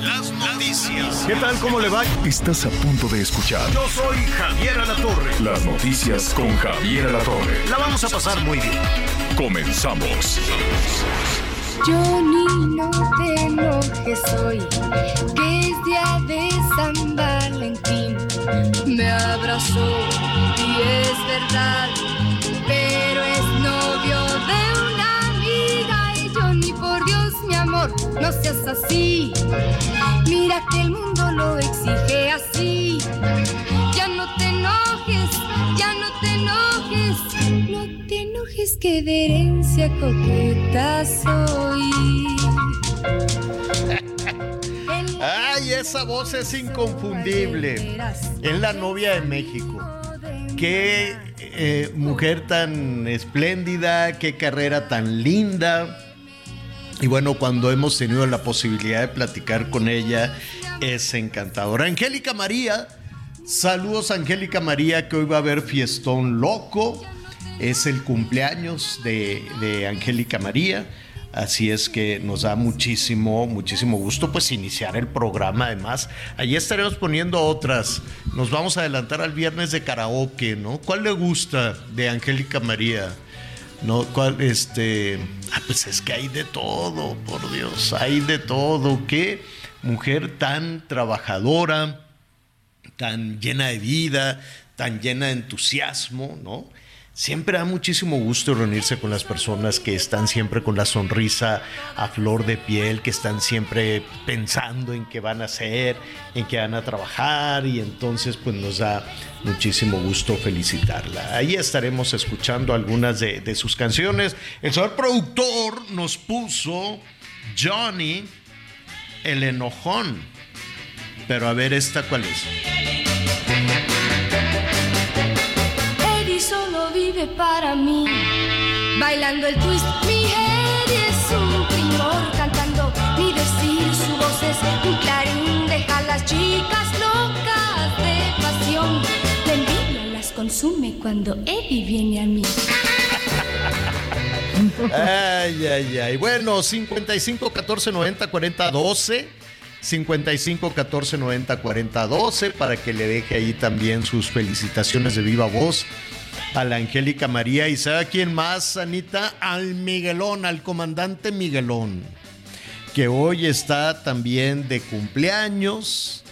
Las noticias. ¿Qué tal? ¿Cómo le va? Estás a punto de escuchar Yo soy Javier Alatorre. las noticias con Javier Alatorre. La vamos a pasar muy bien. Comenzamos. Johnny, no te enojes hoy, que es día de San Valentín. Me abrazó y es verdad, amor, no seas así. Mira que el mundo lo exige así. Ya no te enojes, ya no te enojes. No te enojes que de herencia coqueta soy. Ay, esa voz es inconfundible. Es la novia de México. Qué eh, mujer tan espléndida, qué carrera tan linda. Y bueno, cuando hemos tenido la posibilidad de platicar con ella, es encantadora. Angélica María, saludos Angélica María, que hoy va a haber fiestón loco. Es el cumpleaños de, Angélica María. Así es que nos da muchísimo, muchísimo gusto pues iniciar el programa. Además, allí estaremos poniendo otras. Nos vamos a adelantar al viernes de karaoke, ¿no? ¿Cuál le gusta de Angélica María? No, ¿cuál, este, ah, pues es que hay de todo, por Dios, hay de todo. Qué mujer tan trabajadora, tan llena de vida, tan llena de entusiasmo, ¿no? Siempre da muchísimo gusto reunirse con las personas que están siempre con la sonrisa a flor de piel, que están siempre pensando en qué van a hacer, en qué van a trabajar y entonces pues nos da muchísimo gusto felicitarla. Ahí estaremos escuchando algunas de, de sus canciones. El señor productor nos puso Johnny el enojón. Pero a ver esta cuál es. Vive para mí. Bailando el twist, mi Eddie es un primor. Cantando ni decir, su voz es un clarín. Deja a las chicas locas de pasión. La envidia las consume cuando Eddie viene a mí. Ay, ay, ay. Bueno, 55 14 90 40 12. 55 14 90 40 12 para que le deje ahí también sus felicitaciones de viva voz a la Angélica María. ¿Y sabe a quién más, Anita? Al Miguelón, al comandante Miguelón, que hoy está también de cumpleaños.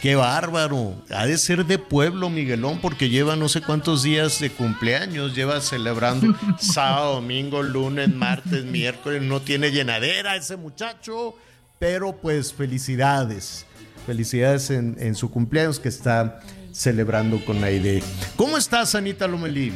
Qué bárbaro. Ha de ser de pueblo, Miguelón, porque lleva no sé cuántos días de cumpleaños. Lleva celebrando sábado, domingo, lunes, martes, miércoles. No tiene llenadera ese muchacho. Pero pues felicidades. Felicidades en, en su cumpleaños que está celebrando con Aide. ¿Cómo estás, Anita Lomelí?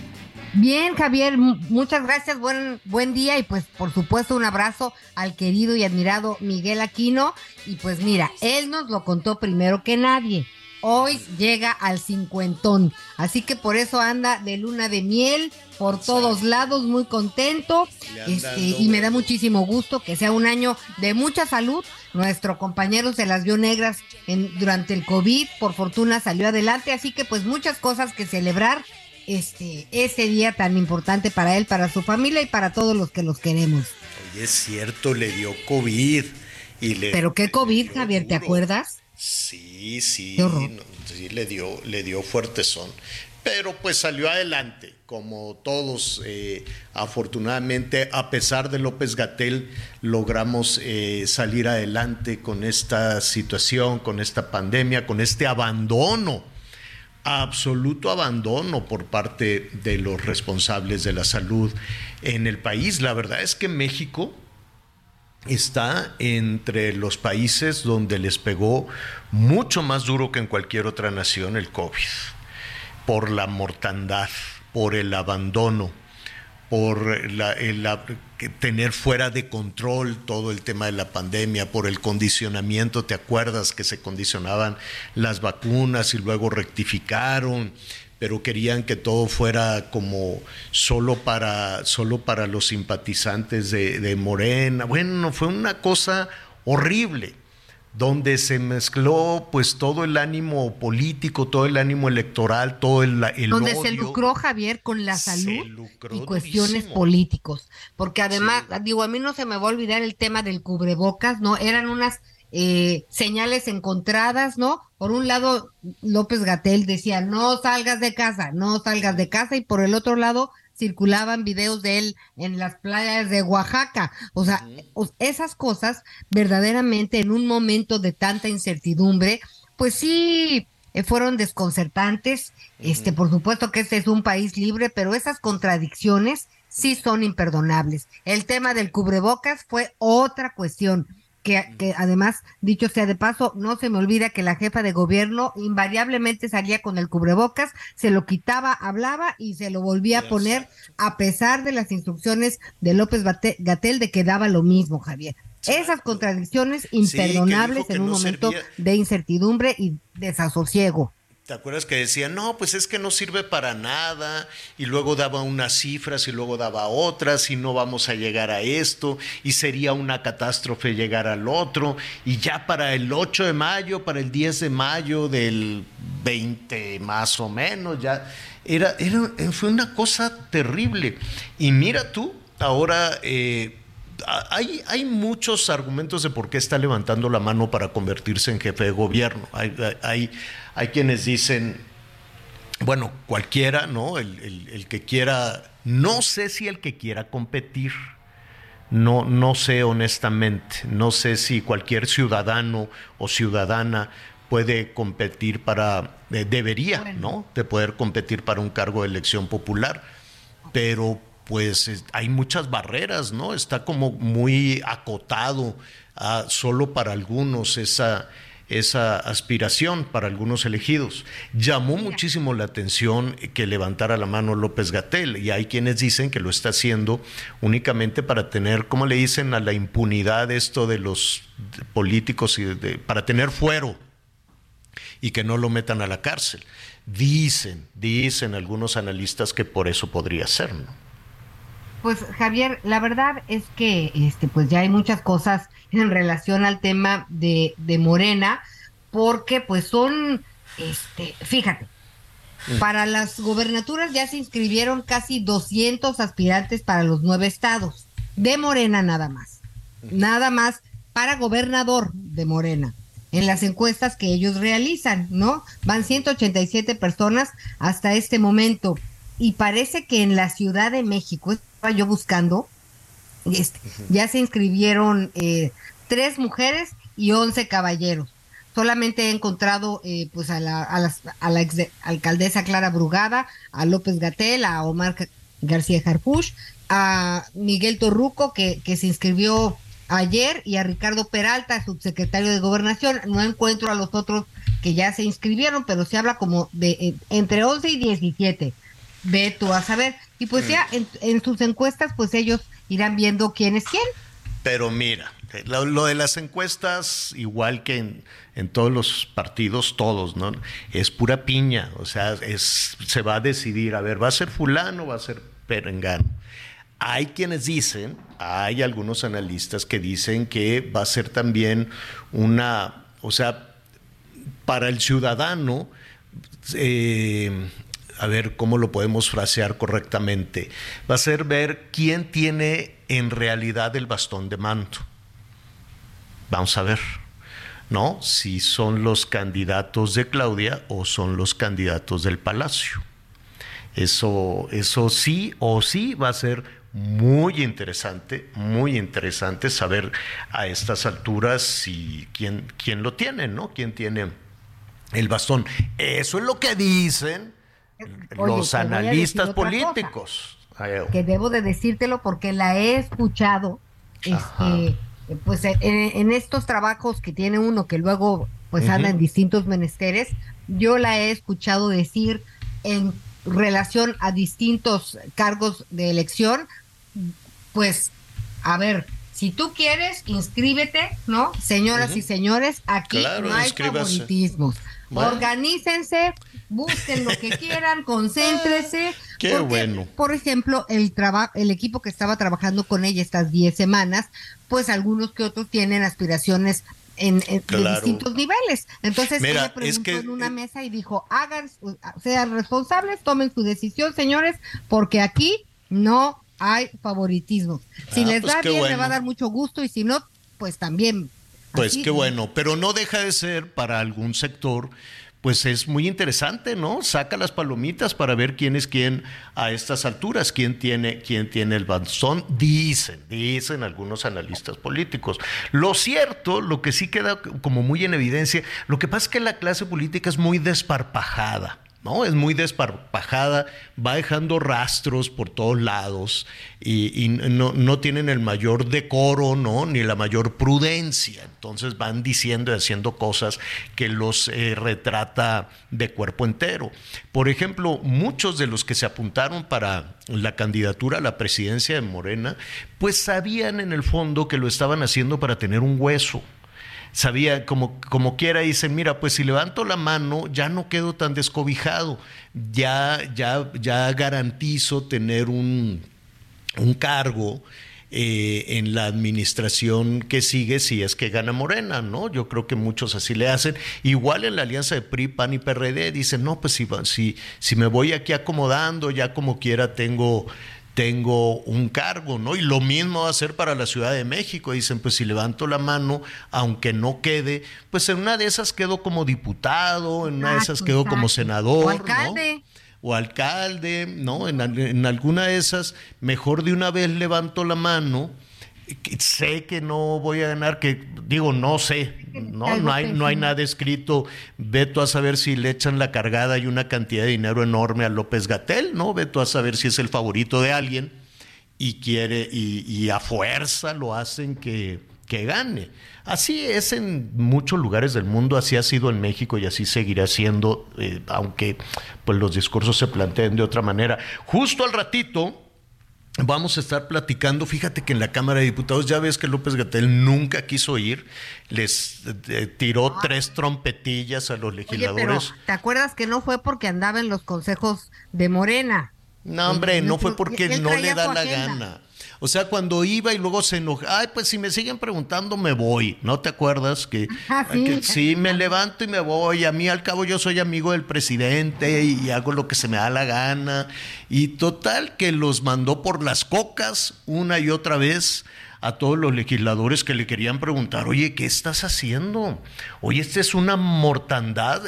Bien, Javier, mu- muchas gracias, buen, buen día y pues por supuesto un abrazo al querido y admirado Miguel Aquino. Y pues mira, él nos lo contó primero que nadie. Hoy llega al cincuentón, así que por eso anda de luna de miel por todos lados, muy contento. Este, y me da muchísimo gusto que sea un año de mucha salud. Nuestro compañero se las vio negras en, durante el COVID, por fortuna salió adelante, así que pues muchas cosas que celebrar este, ese día tan importante para él, para su familia y para todos los que los queremos. Oye, es cierto, le dio COVID. Y le, Pero qué COVID, Javier, ¿te acuerdas? Sí, sí, no, sí le dio, le dio fuerte son. Pero pues salió adelante, como todos. eh, afortunadamente, a pesar de López Gatel, logramos eh, salir adelante con esta situación, con esta pandemia, con este abandono, absoluto abandono por parte de los responsables de la salud en el país. La verdad es que México está entre los países donde les pegó mucho más duro que en cualquier otra nación el COVID, por la mortandad, por el abandono, por la, tener fuera de control todo el tema de la pandemia, por el condicionamiento, ¿te acuerdas que se condicionaban las vacunas y luego rectificaron? Pero querían que todo fuera como solo para, solo para los simpatizantes de, de Morena. Bueno, fue una cosa horrible donde se mezcló pues todo el ánimo político, todo el ánimo electoral, todo el, el donde se lucró Javier con la salud y cuestiones políticos, porque además digo a mí no se me va a olvidar el tema del cubrebocas, no eran unas eh, señales encontradas, ¿no? Por un lado López Gatel decía no salgas de casa, no salgas de casa y por el otro lado circulaban videos de él en las playas de Oaxaca. O sea, esas cosas verdaderamente en un momento de tanta incertidumbre, pues sí eh, fueron desconcertantes. Este, por supuesto que este es un país libre, pero esas contradicciones sí son imperdonables. El tema del cubrebocas fue otra cuestión que, además, dicho sea de paso, no se me olvida que la jefa de gobierno invariablemente salía con el cubrebocas, se lo quitaba, hablaba y se lo volvía a poner a pesar de las instrucciones de López Gatel de que daba lo mismo, Javier. Esas contradicciones imperdonables en un momento de incertidumbre y desasosiego. ¿Te acuerdas que decía, no, pues es que no sirve para nada? Y luego daba unas cifras y luego daba otras y no vamos a llegar a esto y sería una catástrofe llegar al otro. Y ya para el 8 de mayo, para el 10 de mayo del 20 más o menos, ya era, era fue una cosa terrible. Y mira tú, ahora... Eh, hay, hay, muchos argumentos de por qué está levantando la mano para convertirse en jefe de gobierno. Hay, hay, hay quienes dicen, bueno, cualquiera, ¿no? El, que quiera, no sé si el que quiera competir, no, no sé honestamente, no sé si cualquier ciudadano o ciudadana puede competir para, eh, debería, ¿no? De poder competir para un cargo de elección popular, pero pues hay muchas barreras, ¿no? Está como muy acotado a, solo para algunos esa esa aspiración para algunos elegidos. Llamó muchísimo la atención que levantara la mano López Gatel y hay quienes dicen que lo está haciendo únicamente para tener, ¿cómo le dicen a la impunidad esto de los políticos y para tener fuero y que no lo metan a la cárcel? Dicen, dicen algunos analistas que por eso podría ser, ¿no? Pues Javier, la verdad es que este pues ya hay muchas cosas en relación al tema de, de Morena, porque pues son, este, fíjate, mm. para las gobernaturas ya se inscribieron casi 200 aspirantes para los nueve estados, de Morena nada más, nada más para gobernador de Morena, en las encuestas que ellos realizan, ¿no? Van 187 personas hasta este momento y parece que en la Ciudad de México, estaba yo buscando, este, ya se inscribieron eh, tres mujeres y once caballeros. Solamente he encontrado eh, pues a la, a, la ex alcaldesa Clara Brugada, a López Gatel, a Omar García Jarpush, a Miguel Torruco, que, que se inscribió ayer, y a Ricardo Peralta, subsecretario de Gobernación. No encuentro a los otros que ya se inscribieron, pero se habla como de eh, entre 11 y 17. Ve tú a saber. Y pues ya en, en sus encuestas, pues ellos irán viendo quién es quién. Pero mira, lo, de las encuestas, igual que en, todos los partidos, todos, ¿no? Es pura piña, o sea, es, se va a decidir, a ver, ¿va a ser fulano o va a ser perengano? Hay quienes dicen, hay algunos analistas que dicen que va a ser también una, o sea, para el ciudadano, eh, a ver cómo lo podemos frasear correctamente, va a ser ver quién tiene en realidad el bastón de manto. Vamos a ver, ¿no? Si son los candidatos de Claudia o son los candidatos del Palacio. Eso, eso sí o sí va a ser muy interesante, muy interesante saber a estas alturas si quién, quién lo tiene, ¿no? ¿Quién tiene el bastón? Eso es lo que dicen los analistas políticos. Que debo de decírtelo porque la he escuchado este, pues en, estos trabajos que tiene uno que luego pues anda en distintos menesteres, yo la he escuchado decir en relación a distintos cargos de elección, pues, a ver, si tú quieres, inscríbete, ¿no? Señoras y señores, aquí Claro, no hay favoritismos. Bueno. Organícense, busquen lo que quieran, concéntrese. Qué porque, bueno. Por ejemplo, el traba- el equipo que estaba trabajando con ella estas 10 semanas, pues algunos que otros tienen aspiraciones en, en- de distintos niveles. Entonces, Mira, ella preguntó es que, en una eh, mesa y dijo, hagan, sean responsables, tomen su decisión, señores, porque aquí no hay favoritismo. Si Ah, les pues da qué bien, me va a dar mucho gusto y si no, pues también. Pues Así, qué ¿no? bueno, pero no deja de ser para algún sector, pues es muy interesante, ¿no? Saca las palomitas para ver quién es quién a estas alturas, quién tiene, quién tiene el bastón, dicen, dicen algunos analistas políticos. Lo cierto, lo que sí queda como muy en evidencia, lo que pasa es que la clase política es muy desparpajada. ¿No? Es muy desparpajada, va dejando rastros por todos lados y, no, no tienen el mayor decoro, ¿no? Ni la mayor prudencia. Entonces van diciendo y haciendo cosas que los eh, retrata de cuerpo entero. Por ejemplo, muchos de los que se apuntaron para la candidatura a la presidencia de Morena, pues sabían en el fondo que lo estaban haciendo para tener un hueso sabía como, como quiera, dicen, mira, pues si levanto la mano ya no quedo tan descobijado, ya, ya, ya garantizo tener un, un cargo eh, en la administración que sigue si es que gana Morena, ¿no? Yo creo que muchos así le hacen. Igual en la alianza de PRI, PAN y PRD dicen, no, pues si, si, si me voy aquí acomodando, ya como quiera tengo tengo un cargo, ¿no? Y lo mismo va a ser para la Ciudad de México. Dicen, pues si levanto la mano, aunque no quede, pues en una de esas quedo como diputado, en una de esas Exacto, quedo como senador, O alcalde. ¿no? O alcalde, ¿no? En alguna de esas, mejor de una vez levanto la mano. Sé que no voy a ganar, que digo, no sé, no, no hay, no hay nada escrito. Veto a saber si le echan la cargada y una cantidad de dinero enorme a López Gatel, ¿no? Veto a saber si es el favorito de alguien y quiere, y, y a fuerza lo hacen que, que gane. Así es en muchos lugares del mundo, así ha sido en México y así seguirá siendo, eh, aunque pues los discursos se planteen de otra manera. Justo al ratito. Vamos a estar platicando. Fíjate que en la Cámara de Diputados ya ves que López Gatel nunca quiso ir. Les eh, tiró tres trompetillas a los Oye, legisladores. pero ¿te acuerdas que no fue porque andaba en los consejos de Morena? No, hombre, no fue porque no le da la agenda. gana. O sea, cuando iba y luego se enoja, ay, pues si me siguen preguntando, me voy. ¿No te acuerdas que, Ah, sí. que sí, me levanto y me voy? A mí al cabo yo soy amigo del presidente y hago lo que se me da la gana. Y total que los mandó por las cocas una y otra vez a todos los legisladores que le querían preguntar, oye, ¿qué estás haciendo? Oye, esta es una mortandad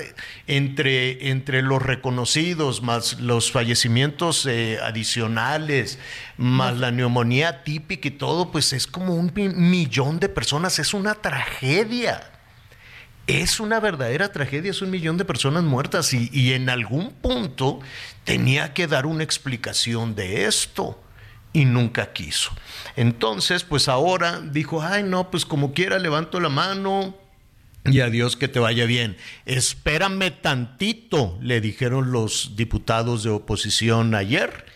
entre, entre los reconocidos, más los fallecimientos eh, adicionales, más la neumonía típica y todo, pues es como un millón de personas, es una tragedia. Es una verdadera tragedia, es un millón de personas muertas y, y en algún punto tenía que dar una explicación de esto y nunca quiso. Entonces, pues ahora dijo, ay no, pues como quiera levanto la mano y adiós que te vaya bien. Espérame tantito, le dijeron los diputados de oposición ayer.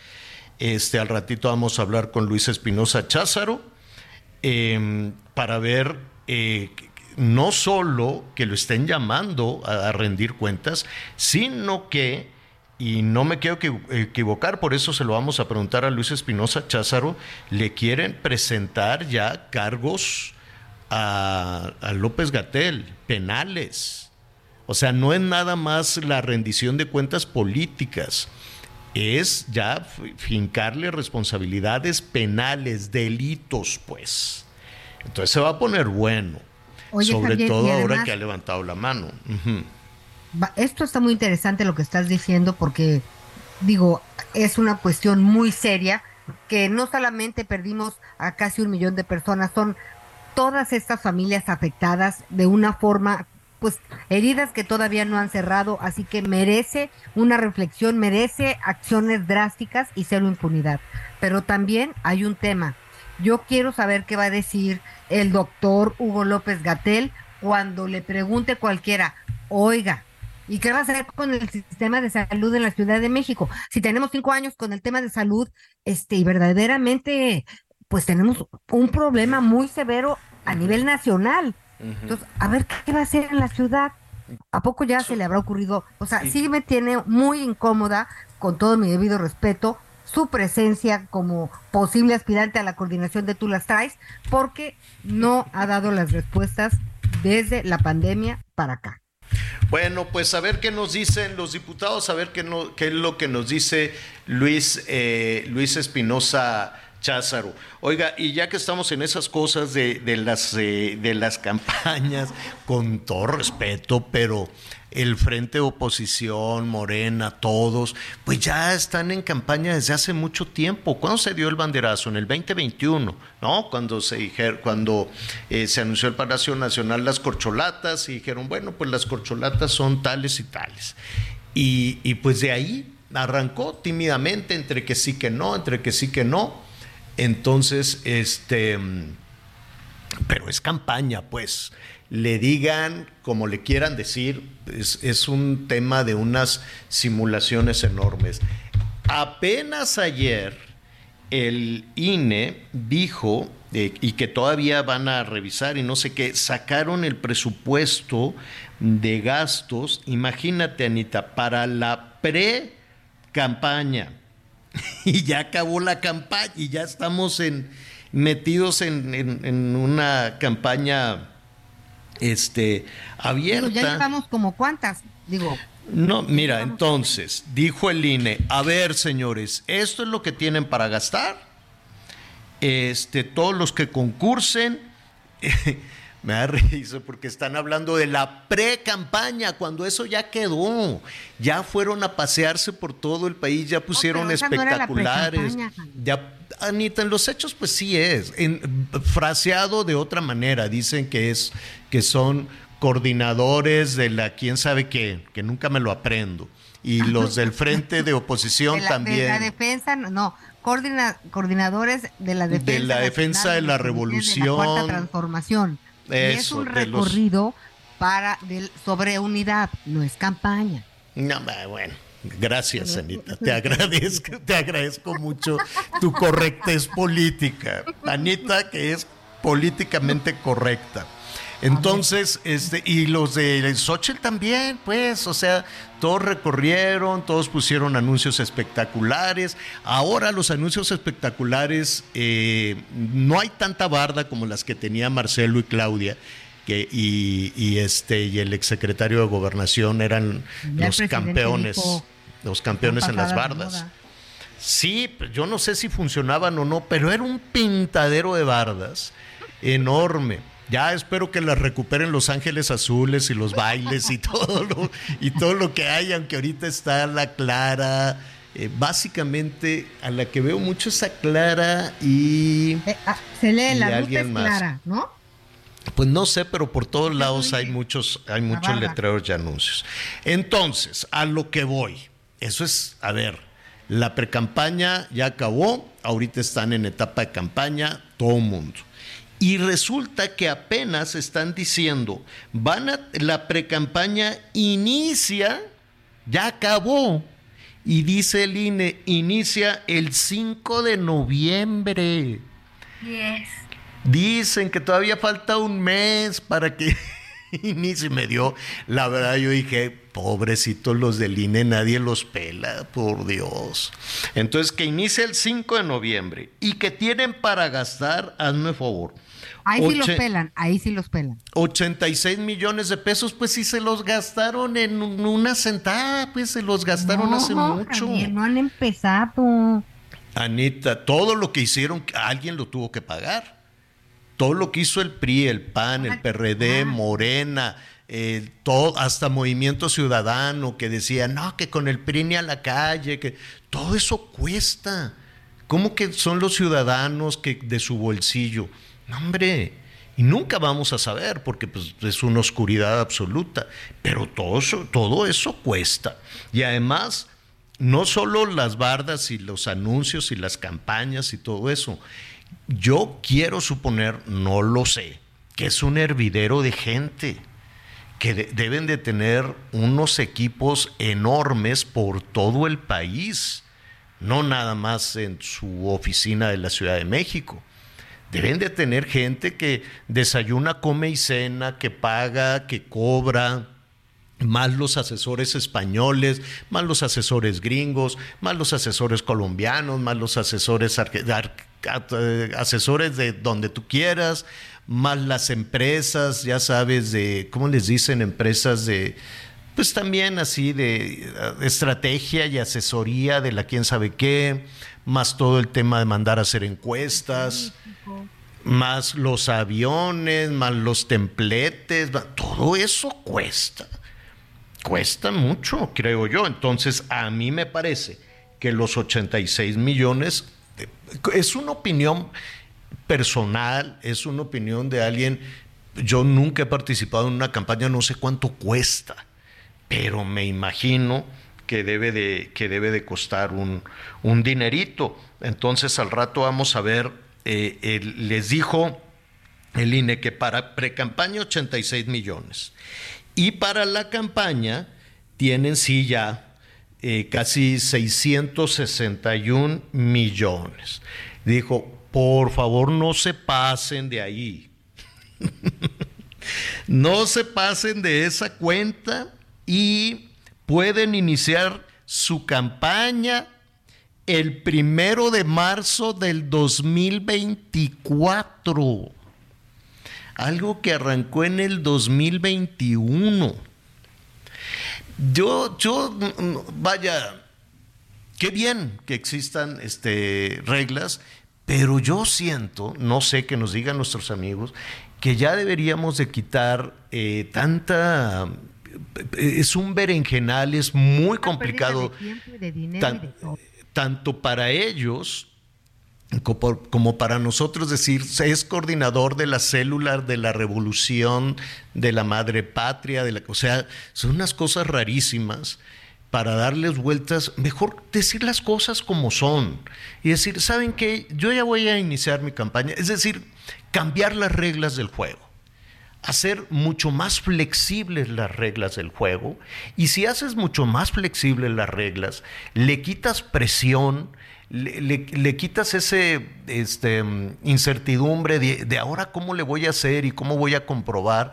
Este, al ratito vamos a hablar con Luis Espinosa Cházaro eh, para ver eh, no solo que lo estén llamando a, a rendir cuentas, sino que, y no me quiero equi- equivocar, por eso se lo vamos a preguntar a Luis Espinosa Cházaro, le quieren presentar ya cargos a, a López Gatel, penales. O sea, no es nada más la rendición de cuentas políticas, es ya fincarle responsabilidades penales, delitos, pues. Entonces se va a poner bueno. Oye, sobre Javier, todo ahora que ha levantado la mano. Va- Esto está muy interesante lo que estás diciendo porque, digo, es una cuestión muy seria que no solamente perdimos a casi un millón de personas, son todas estas familias afectadas de una forma, pues heridas que todavía no han cerrado, así que merece una reflexión, merece acciones drásticas y cero impunidad. Pero también hay un tema. Yo quiero saber qué va a decir el doctor Hugo López Gatel cuando le pregunte cualquiera, oiga, ¿Y qué va a hacer con el sistema de salud en la Ciudad de México? Si tenemos cinco años con el tema de salud, este, y verdaderamente, pues tenemos un problema muy severo a nivel nacional. Entonces, a ver qué va a hacer en la ciudad. ¿A poco ya se le habrá ocurrido? O sea, sí me tiene muy incómoda, con todo mi debido respeto, su presencia como posible aspirante a la coordinación de Tú las traes, porque no ha dado las respuestas desde la pandemia para acá. Bueno, pues a ver qué nos dicen los diputados, a ver qué, es lo que nos dice Luis, eh, Luis Espinosa Cházaro. Oiga, y ya que estamos en esas cosas de las, eh, de las campañas, con todo respeto, pero el Frente de Oposición, Morena, todos, pues ya están en campaña desde hace mucho tiempo. ¿Cuándo se dio el banderazo? En el 2021, ¿no? Cuando se dijeron, cuando eh, se anunció el Palacio Nacional las corcholatas y dijeron, bueno, pues las corcholatas son tales y tales. Y, y pues de ahí arrancó tímidamente, entre que sí que no, entre que sí que no. Entonces, este, pero es campaña, pues le digan como le quieran decir, es, es, un tema de unas simulaciones enormes. Apenas ayer el INE dijo, eh, y que todavía van a revisar y no sé qué, sacaron el presupuesto de gastos, imagínate Anita, para la pre-campaña. Y ya acabó la campaña y ya estamos en, metidos en, en, en una campaña este, abierta. Pero ya llevamos como cuántas, digo. No, mira, entonces, dijo el INE, a ver, señores, esto es lo que tienen para gastar. Este, todos los que concursen, me da risa porque están hablando de la pre-campaña, cuando eso ya quedó. Ya fueron a pasearse por todo el país, ya pusieron no, espectaculares. No ya Anita, en los hechos pues sí es, en, fraseado de otra manera, dicen que es que son coordinadores de la quién sabe qué, que nunca me lo aprendo. Y los del frente de oposición de la, también. De la defensa, no, coordina, coordinadores de la defensa. De la defensa de la revolución. De la cuarta transformación. Eso, y es un recorrido los... para del, sobre unidad, no es campaña. No, bueno. Gracias, Anita. Te agradezco, te agradezco mucho tu correctez política. Anita, que es políticamente correcta. Entonces, este, y los de Xochitl también, pues, o sea, todos recorrieron, todos pusieron anuncios espectaculares. Ahora los anuncios espectaculares, eh, no hay tanta barda como las que tenía Marcelo y Claudia. Que, y, y, este y el exsecretario de gobernación eran Ya los campeones, dijo, los campeones en las bardas. Sí, pues, yo no sé si funcionaban o no, pero era un pintadero de bardas enorme. Ya espero que las recuperen Los Ángeles Azules y los bailes y todo lo, y todo lo que hay, aunque ahorita está la Clara. Eh, básicamente, a la que veo mucho es a Clara y. Eh, ah, se lee, Y la es más. clara, ¿no? Pues no sé, pero por todos lados hay muchos, hay muchos letreros y anuncios. Entonces, a lo que voy. Eso es, a ver, la precampaña ya acabó, ahorita están en etapa de campaña, todo el mundo. Y resulta que apenas están diciendo, van a, la precampaña inicia, ya acabó. Y dice el INE, inicia el 5 de noviembre. Dicen que todavía falta un mes para que inicie. Me dio, la verdad, yo dije, pobrecitos los del INE, nadie los pela, por Dios. Entonces, que inicie el 5 de noviembre y que tienen para gastar, hazme favor. Ahí sí los pelan, ahí sí los pelan. 86 millones de pesos, pues sí se los gastaron en un- una sentada, pues se los gastaron No, hace mucho. Javier, no han empezado. Anita, todo lo que hicieron, alguien lo tuvo que pagar. Todo lo que hizo el PRI, el PAN, el PRD, Morena, eh, todo, hasta Movimiento Ciudadano, que decía, no, que con el PRI ni a la calle, que todo eso cuesta. ¿Cómo que son los ciudadanos que de su bolsillo? No, hombre, y nunca vamos a saber porque pues, es una oscuridad absoluta. Pero todo eso, todo eso cuesta. Y además, no solo las bardas y los anuncios y las campañas y todo eso. Yo quiero suponer, no lo sé, que es un hervidero de gente, que de- deben de tener unos equipos enormes por todo el país, no nada más en su oficina de la Ciudad de México. Deben de tener gente que desayuna, come y cena, que paga, que cobra, más los asesores españoles, más los asesores gringos, más los asesores colombianos, más los asesores eh, asesores de donde tú quieras, más las empresas, ya sabes, de, ¿cómo les dicen? Empresas de, pues también así de eh, estrategia y asesoría de la quién sabe qué, más todo el tema de mandar a hacer encuestas más los aviones, más los templetes, todo eso cuesta. Cuesta mucho, creo yo. Entonces, a mí me parece que los 86 millones eh, es una opinión personal, es una opinión de alguien. Yo nunca he participado en una campaña, no sé cuánto cuesta, pero me imagino que debe de, que debe de costar un, un dinerito. Entonces, al rato vamos a ver, eh, les dijo el INE que para precampaña 86 millones. Y para la campaña tienen sí ya eh, casi 661 millones. Dijo, por favor no se pasen de ahí. no se pasen de esa cuenta y pueden iniciar su campaña el primero de marzo del 2024 algo que arrancó en el 2021. Yo, yo, mm, vaya, qué bien que existan este, reglas, pero yo siento, no sé que nos digan nuestros amigos, que ya deberíamos de quitar eh, tanta... Es un berenjenal, es muy complicado de de tan- tanto para ellos como, para nosotros decir, es coordinador de la célula de la revolución de la madre patria, de la, o sea, son unas cosas rarísimas para darles vueltas, mejor decir las cosas como son y decir, ¿saben qué? Yo ya voy a iniciar mi campaña, es decir, cambiar las reglas del juego. Hacer mucho más flexibles las reglas del juego. Y si haces mucho más flexibles las reglas, le quitas presión, le, le- quitas ese este, incertidumbre de ahora cómo le voy a hacer y cómo voy a comprobar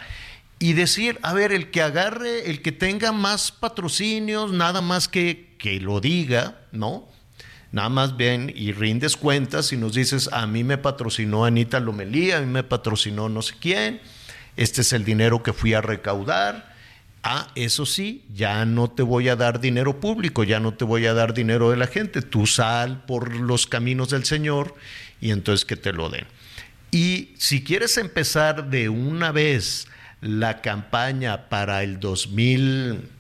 y decir, a ver, el que agarre, el que tenga más patrocinios, nada más que, que lo diga, ¿no? Nada más ven y rindes cuentas y nos dices, a mí me patrocinó Anita Lomelí, a mí me patrocinó no sé quién, este es el dinero que fui a recaudar. Ah, eso sí, ya no te voy a dar dinero público, ya no te voy a dar dinero de la gente, tú sal por los caminos del Señor y entonces que te lo den. Y si quieres empezar de una vez la campaña para el 2000,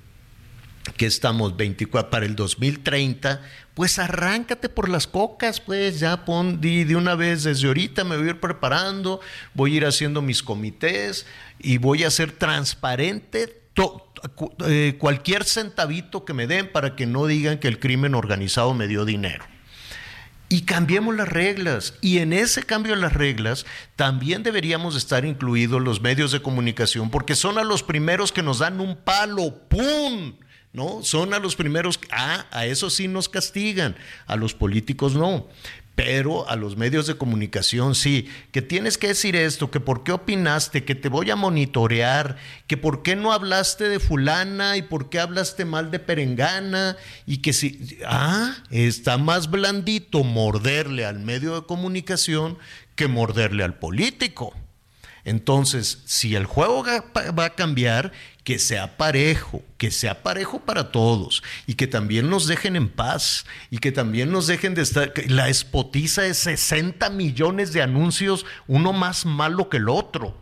que estamos 24 para el 2030, pues arráncate por las cocas, pues ya pon di de una vez desde ahorita me voy a ir preparando, voy a ir haciendo mis comités y voy a ser transparente eh, cualquier centavito que me den para que no digan que el crimen organizado me dio dinero. Y cambiemos las reglas. Y en ese cambio de las reglas también deberíamos estar incluidos los medios de comunicación, porque son a los primeros que nos dan un palo, ¡pum! ¿No? Son a los primeros, ah, a eso sí nos castigan, a los políticos no. Pero a los medios de comunicación sí, que tienes que decir esto, que por qué opinaste, que te voy a monitorear, que por qué no hablaste de fulana y por qué hablaste mal de perengana y que si, ah, está más blandito morderle al medio de comunicación que morderle al político. Entonces, si el juego va a cambiar, que sea parejo, que sea parejo para todos y que también nos dejen en paz y que también nos dejen de estar. La espotiza de 60 millones de anuncios, uno más malo que el otro.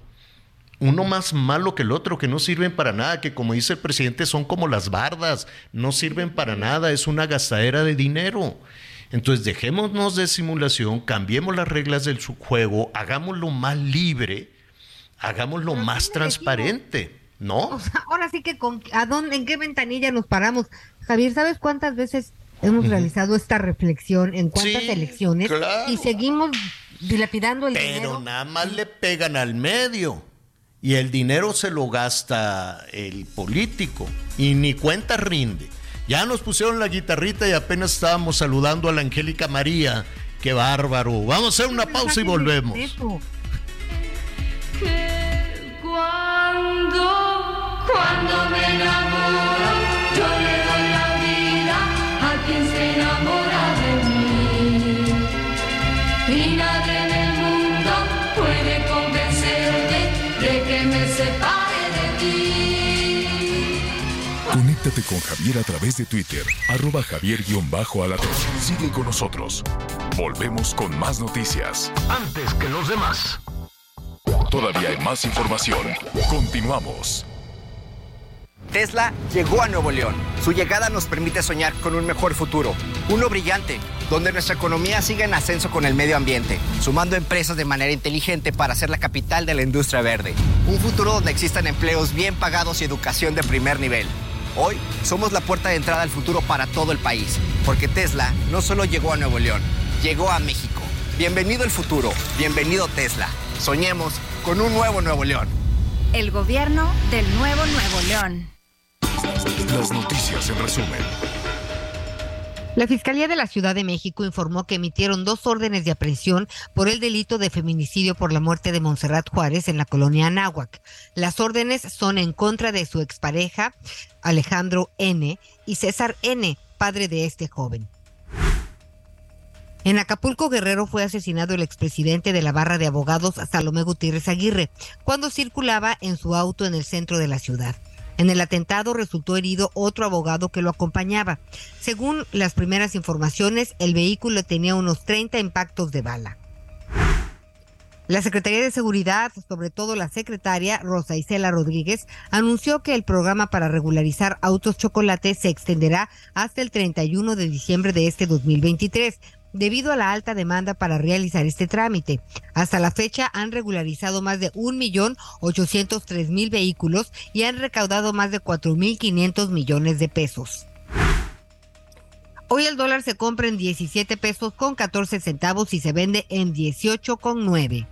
Uno más malo que el otro, que no sirven para nada, que como dice el presidente son como las bardas, no sirven para nada, es una gastadera de dinero. Entonces dejémonos de simulación, cambiemos las reglas del juego, hagámoslo más libre, hagámoslo Pero más transparente, ¿no? O sea, ahora sí que con a dónde, en qué ventanilla nos paramos. Javier, ¿sabes cuántas veces hemos realizado esta reflexión en cuántas Sí, elecciones claro. y seguimos dilapidando el Pero dinero? nada más le pegan al medio y el dinero se lo gasta el político y ni cuenta rinde. Ya nos pusieron la guitarrita y apenas estábamos saludando a la Angélica María. Qué bárbaro. Vamos a hacer una pausa y volvemos. Conéctate con Javier a través de Twitter, arroba javier-alatón. Sigue con nosotros. Volvemos con más noticias. Antes que los demás. Todavía hay más información. Continuamos. Tesla llegó a Nuevo León. Su llegada nos permite soñar con un mejor futuro, uno brillante, donde nuestra economía siga en ascenso con el medio ambiente, sumando empresas de manera inteligente para ser la capital de la industria verde. Un futuro donde existan empleos bien pagados y educación de primer nivel. Hoy somos la puerta de entrada al futuro para todo el país, porque Tesla no solo llegó a Nuevo León, llegó a México. Bienvenido el futuro, bienvenido Tesla. Soñemos con un nuevo Nuevo León. El gobierno del nuevo Nuevo León. Las noticias en resumen. La Fiscalía de la Ciudad de México informó que emitieron dos órdenes de aprehensión por el delito de feminicidio por la muerte de Montserrat Juárez en la colonia Anáhuac. Las órdenes son en contra de su expareja, Alejandro N., y César N., padre de este joven. En Acapulco Guerrero fue asesinado el expresidente de la barra de abogados Salomé Gutiérrez Aguirre cuando circulaba en su auto en el centro de la ciudad. En el atentado resultó herido otro abogado que lo acompañaba. Según las primeras informaciones, el vehículo tenía unos 30 impactos de bala. La Secretaría de Seguridad, sobre todo la secretaria Rosa Isela Rodríguez, anunció que el programa para regularizar autos chocolate se extenderá hasta el 31 de diciembre de este 2023 debido a la alta demanda para realizar este trámite. Hasta la fecha han regularizado más de 1.803.000 vehículos y han recaudado más de 4.500 millones de pesos. Hoy el dólar se compra en 17 pesos con 14 centavos y se vende en 18 con 9.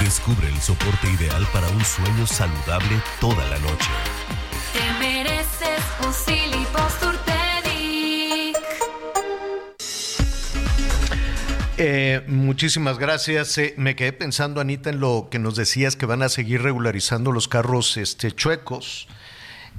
Descubre el soporte ideal para un sueño saludable toda la noche. Te mereces un Eh, muchísimas gracias. Eh, me quedé pensando, Anita, en lo que nos decías que van a seguir regularizando los carros este, chuecos.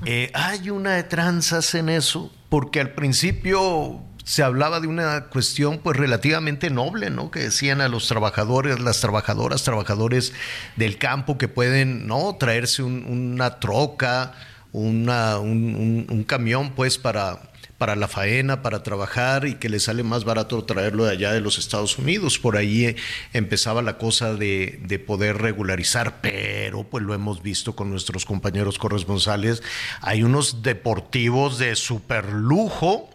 Eh, hay una de tranzas en eso, porque al principio se hablaba de una cuestión pues relativamente noble, ¿no? Que decían a los trabajadores, las trabajadoras, trabajadores del campo que pueden, ¿no? Traerse una troca, una, un, un camión pues para para la faena, para trabajar y que le sale más barato traerlo de allá de los Estados Unidos. Por ahí eh, empezaba la cosa de, de, poder regularizar, pero pues lo hemos visto con nuestros compañeros corresponsales. Hay unos deportivos de super lujo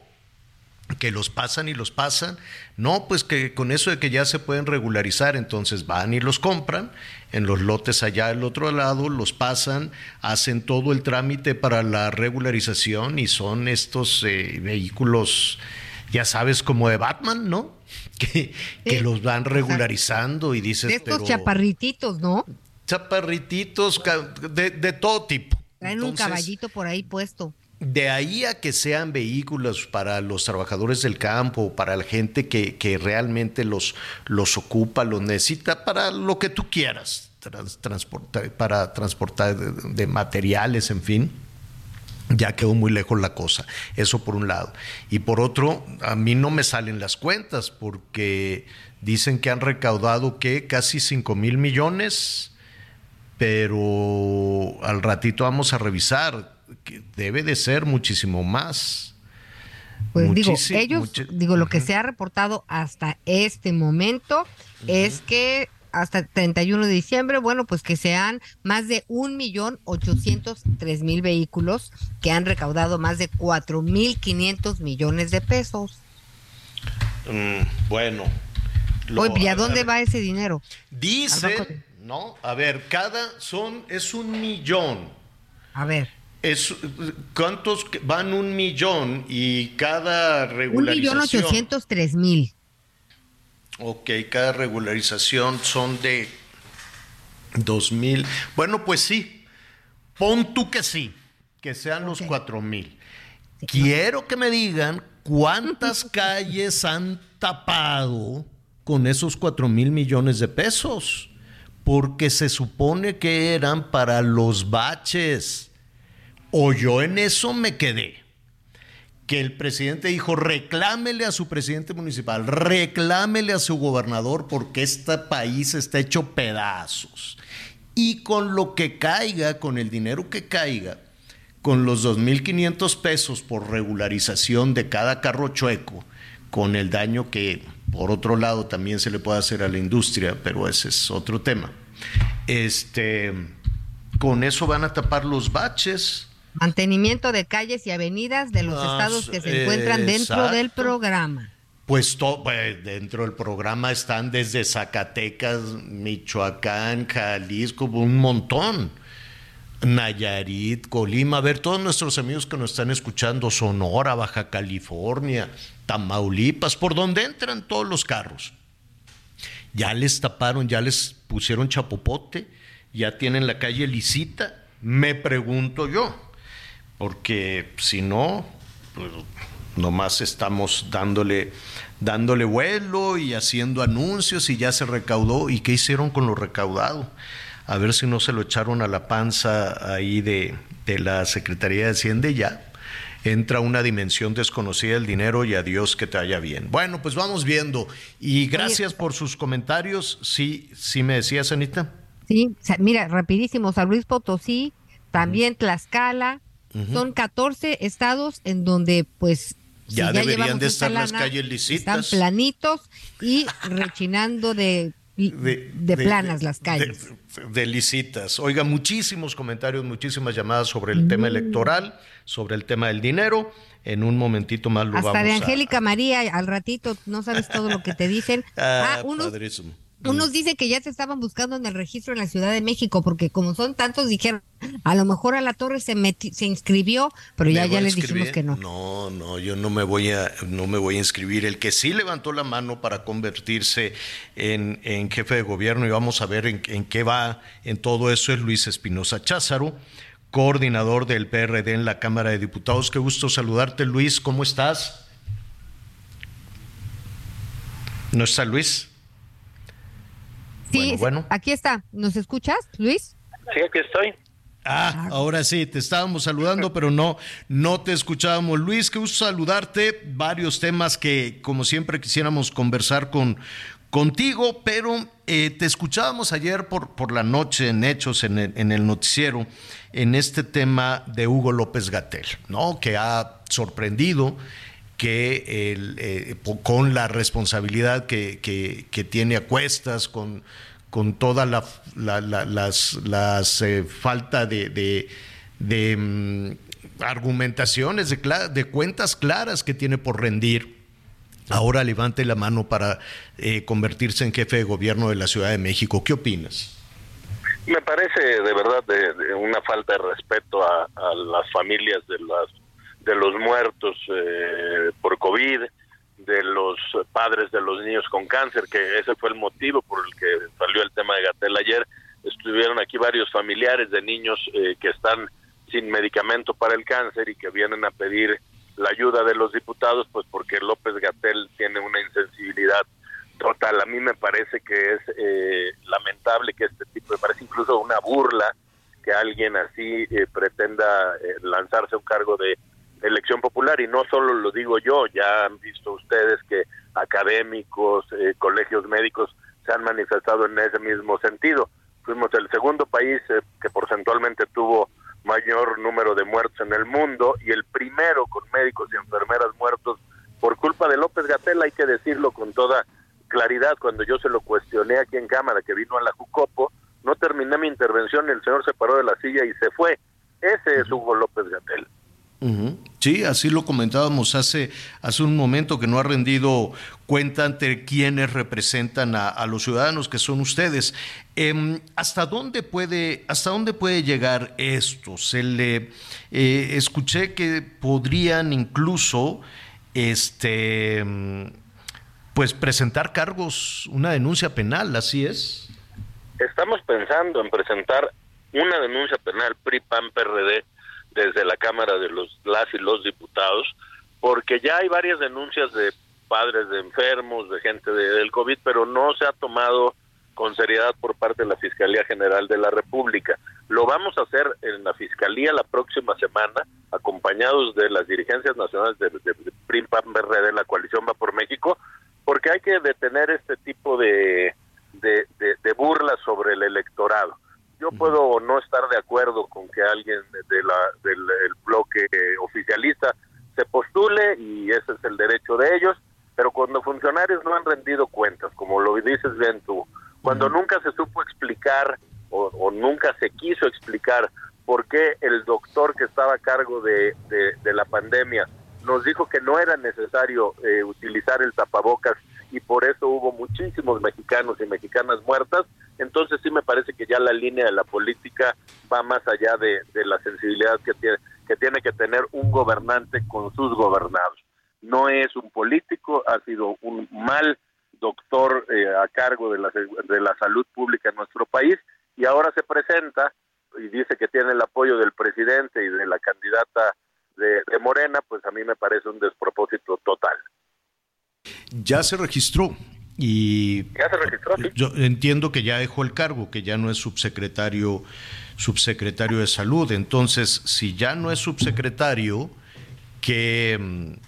que los pasan y los pasan. No, pues que con eso de que ya se pueden regularizar, entonces van y los compran en los lotes allá del otro lado, los pasan, hacen todo el trámite para la regularización y son estos eh, vehículos, ya sabes, como de Batman, ¿no? Que, que los van regularizando y dices... De estos chaparrititos, ¿no? Chaparrititos de, de todo tipo. Traen un caballito por ahí puesto. De ahí a que sean vehículos para los trabajadores del campo, para la gente que, que realmente los, los ocupa, los necesita, para lo que tú quieras, trans, transportar, para transportar de, de, materiales, en fin, ya quedó muy lejos la cosa. Eso por un lado. Y por otro, a mí no me salen las cuentas porque dicen que han recaudado que casi 5 mil millones, pero al ratito vamos a revisar que debe de ser muchísimo más. Pues digo, ellos, digo, lo que se ha reportado hasta este momento es que hasta el 31 de diciembre, bueno, pues que sean más de un millón ochocientos tres mil vehículos que han recaudado más de cuatro mil quinientos millones de pesos. Mm, bueno. Lo, Oye, ¿y a dónde va ese dinero? Dice, no, a ver, cada son, es un millón. A ver. Es, ¿Cuántos van un millón y cada regularización? Un millón ochocientos tres mil. Ok, cada regularización son de Dos mil. Bueno, pues sí. Pon tú que sí, que sean los cuatro mil. Quiero que me digan cuántas calles han tapado con esos cuatro mil millones de pesos, porque se supone que eran para los baches. O yo en eso me quedé que el presidente dijo, reclámele a su presidente municipal, reclámele a su gobernador porque este país está hecho pedazos. Y con lo que caiga, con el dinero que caiga, con los 2.500 pesos por regularización de cada carro chueco, con el daño que por otro lado también se le puede hacer a la industria, pero ese es otro tema. Este, con eso van a tapar los baches, Mantenimiento de calles y avenidas de los Ah, estados que se encuentran dentro del programa. Pues, to- pues, dentro del programa están desde Zacatecas, Michoacán, Jalisco, un montón. Nayarit, Colima, a ver, todos nuestros amigos que nos están escuchando, Sonora, Baja California, Tamaulipas, por donde entran todos los carros. Ya les taparon, ya les pusieron chapopote, ya tienen la calle lisita, me pregunto yo, porque si no, pues nomás estamos dándole, dándole vuelo y haciendo anuncios y ya se recaudó. ¿Y qué hicieron con lo recaudado? A ver si no se lo echaron a la panza ahí de, de la Secretaría de Hacienda y ya. Entra una dimensión desconocida del dinero y a Dios que te vaya bien. Bueno, pues vamos viendo. Y gracias por sus comentarios. Sí, sí me decías, Anita. Sí, mira, rapidísimo, San Luis Potosí, también Tlaxcala, Ujú. son 14 estados en donde pues si Ya deberían de esta estar las lana, calles lisitas. Están planitos y rechinando de, de, planas las calles. De, de licitas. Oiga, muchísimos comentarios, muchísimas llamadas sobre el tema electoral, sobre el tema del dinero. En un momentito más lo Hasta vamos de a- Angélica María, al ratito, no sabes todo lo que te dicen. Ah, Ah, unos, padrísimo. Unos dicen que ya se estaban buscando en el registro en la Ciudad de México, porque como son tantos, dijeron, a lo mejor a la torre se meti- se inscribió, pero ya, ¿Me voy ya les dijimos que no. No, no, yo no me voy a, no me voy a inscribir. El que sí levantó la mano para convertirse en, en jefe de gobierno y vamos a ver en, en qué va en todo eso es Luis Espinosa Cházaro, coordinador del PRD en la Cámara de Diputados. Qué gusto saludarte, Luis. ¿Cómo estás? ¿No está Luis? Sí, Bueno, aquí está. ¿Nos escuchas, Luis? Sí, aquí estoy. Ah, ahora sí, te estábamos saludando, pero no, no te escuchábamos. Luis, qué gusto saludarte. Varios temas que, como siempre, quisiéramos conversar con, contigo, pero eh, te escuchábamos ayer por, por la noche en Hechos, en el, en el noticiero, en este tema de Hugo López Gatel, ¿no? Que ha sorprendido que el, eh, con la responsabilidad que, que- que tiene a cuestas, con, con toda la, la- la- las, las eh, falta de, de- de, mm, argumentaciones, de, de cuentas claras que tiene por rendir. Ahora levante la mano para eh, convertirse en jefe de gobierno de la Ciudad de México. ¿Qué opinas? Me parece de verdad de, de una falta de respeto a, a las familias de las de los muertos eh, por COVID, de los padres de los niños con cáncer, que ese fue el motivo por el que salió el tema de Gatel ayer. Estuvieron aquí varios familiares de niños eh, que están sin medicamento para el cáncer y que vienen a pedir la ayuda de los diputados, pues porque López Gatel tiene una insensibilidad total. A mí me parece que es eh, lamentable que este tipo, me parece incluso una burla que alguien así eh, pretenda eh, lanzarse a un cargo de elección popular y no solo lo digo yo, ya han visto ustedes que académicos, eh, colegios médicos se han manifestado en ese mismo sentido. Fuimos el segundo país eh, que porcentualmente tuvo mayor número de muertos en el mundo y el primero con médicos y enfermeras muertos por culpa de López Gatel, hay que decirlo con toda claridad, cuando yo se lo cuestioné aquí en cámara que vino a la Jucopo, no terminé mi intervención, el señor se paró de la silla y se fue. Ese es Hugo López Gatel. Sí, así lo comentábamos hace, hace un momento que no ha rendido cuenta ante quienes representan a, a los ciudadanos que son ustedes. Em, ¿Hasta dónde puede, hasta dónde puede llegar esto? Se le eh, escuché que podrían incluso este mm, pues presentar cargos, una denuncia penal, así es. estamos pensando en presentar una denuncia penal PRI-PAN-PRD desde la Cámara de los las y los diputados, porque ya hay varias denuncias de padres de enfermos, de gente del COVID, pero no se ha tomado con seriedad por parte de la Fiscalía General de la República. Lo vamos a hacer en la Fiscalía la próxima semana, acompañados de las dirigencias nacionales de, de, de de la coalición Va por México, porque hay que detener este tipo de, de, de burlas sobre el electorado. Yo puedo no estar de acuerdo con que alguien de la, del bloque oficialista se postule y ese es el derecho de ellos, pero cuando funcionarios no han rendido cuentas, como lo dices bien tú, cuando nunca se supo explicar o, nunca se quiso explicar por qué el doctor que estaba a cargo de, de, la pandemia nos dijo que no era necesario eh, utilizar el tapabocas y por eso hubo muchísimos mexicanos y mexicanas muertas, entonces sí me parece que ya la línea de la política va más allá de, de la sensibilidad que tiene, que tiene que tener un gobernante con sus gobernados. No es un político, ha sido un mal doctor eh, a cargo de la, de la salud pública en nuestro país y ahora se presenta y dice que tiene el apoyo del presidente y de la candidata de, Morena, pues a mí me parece un despropósito total. Ya se registró y ya se registró, yo entiendo que ya dejó el cargo, que ya no es subsecretario subsecretario de salud. Entonces, si ya no es subsecretario, que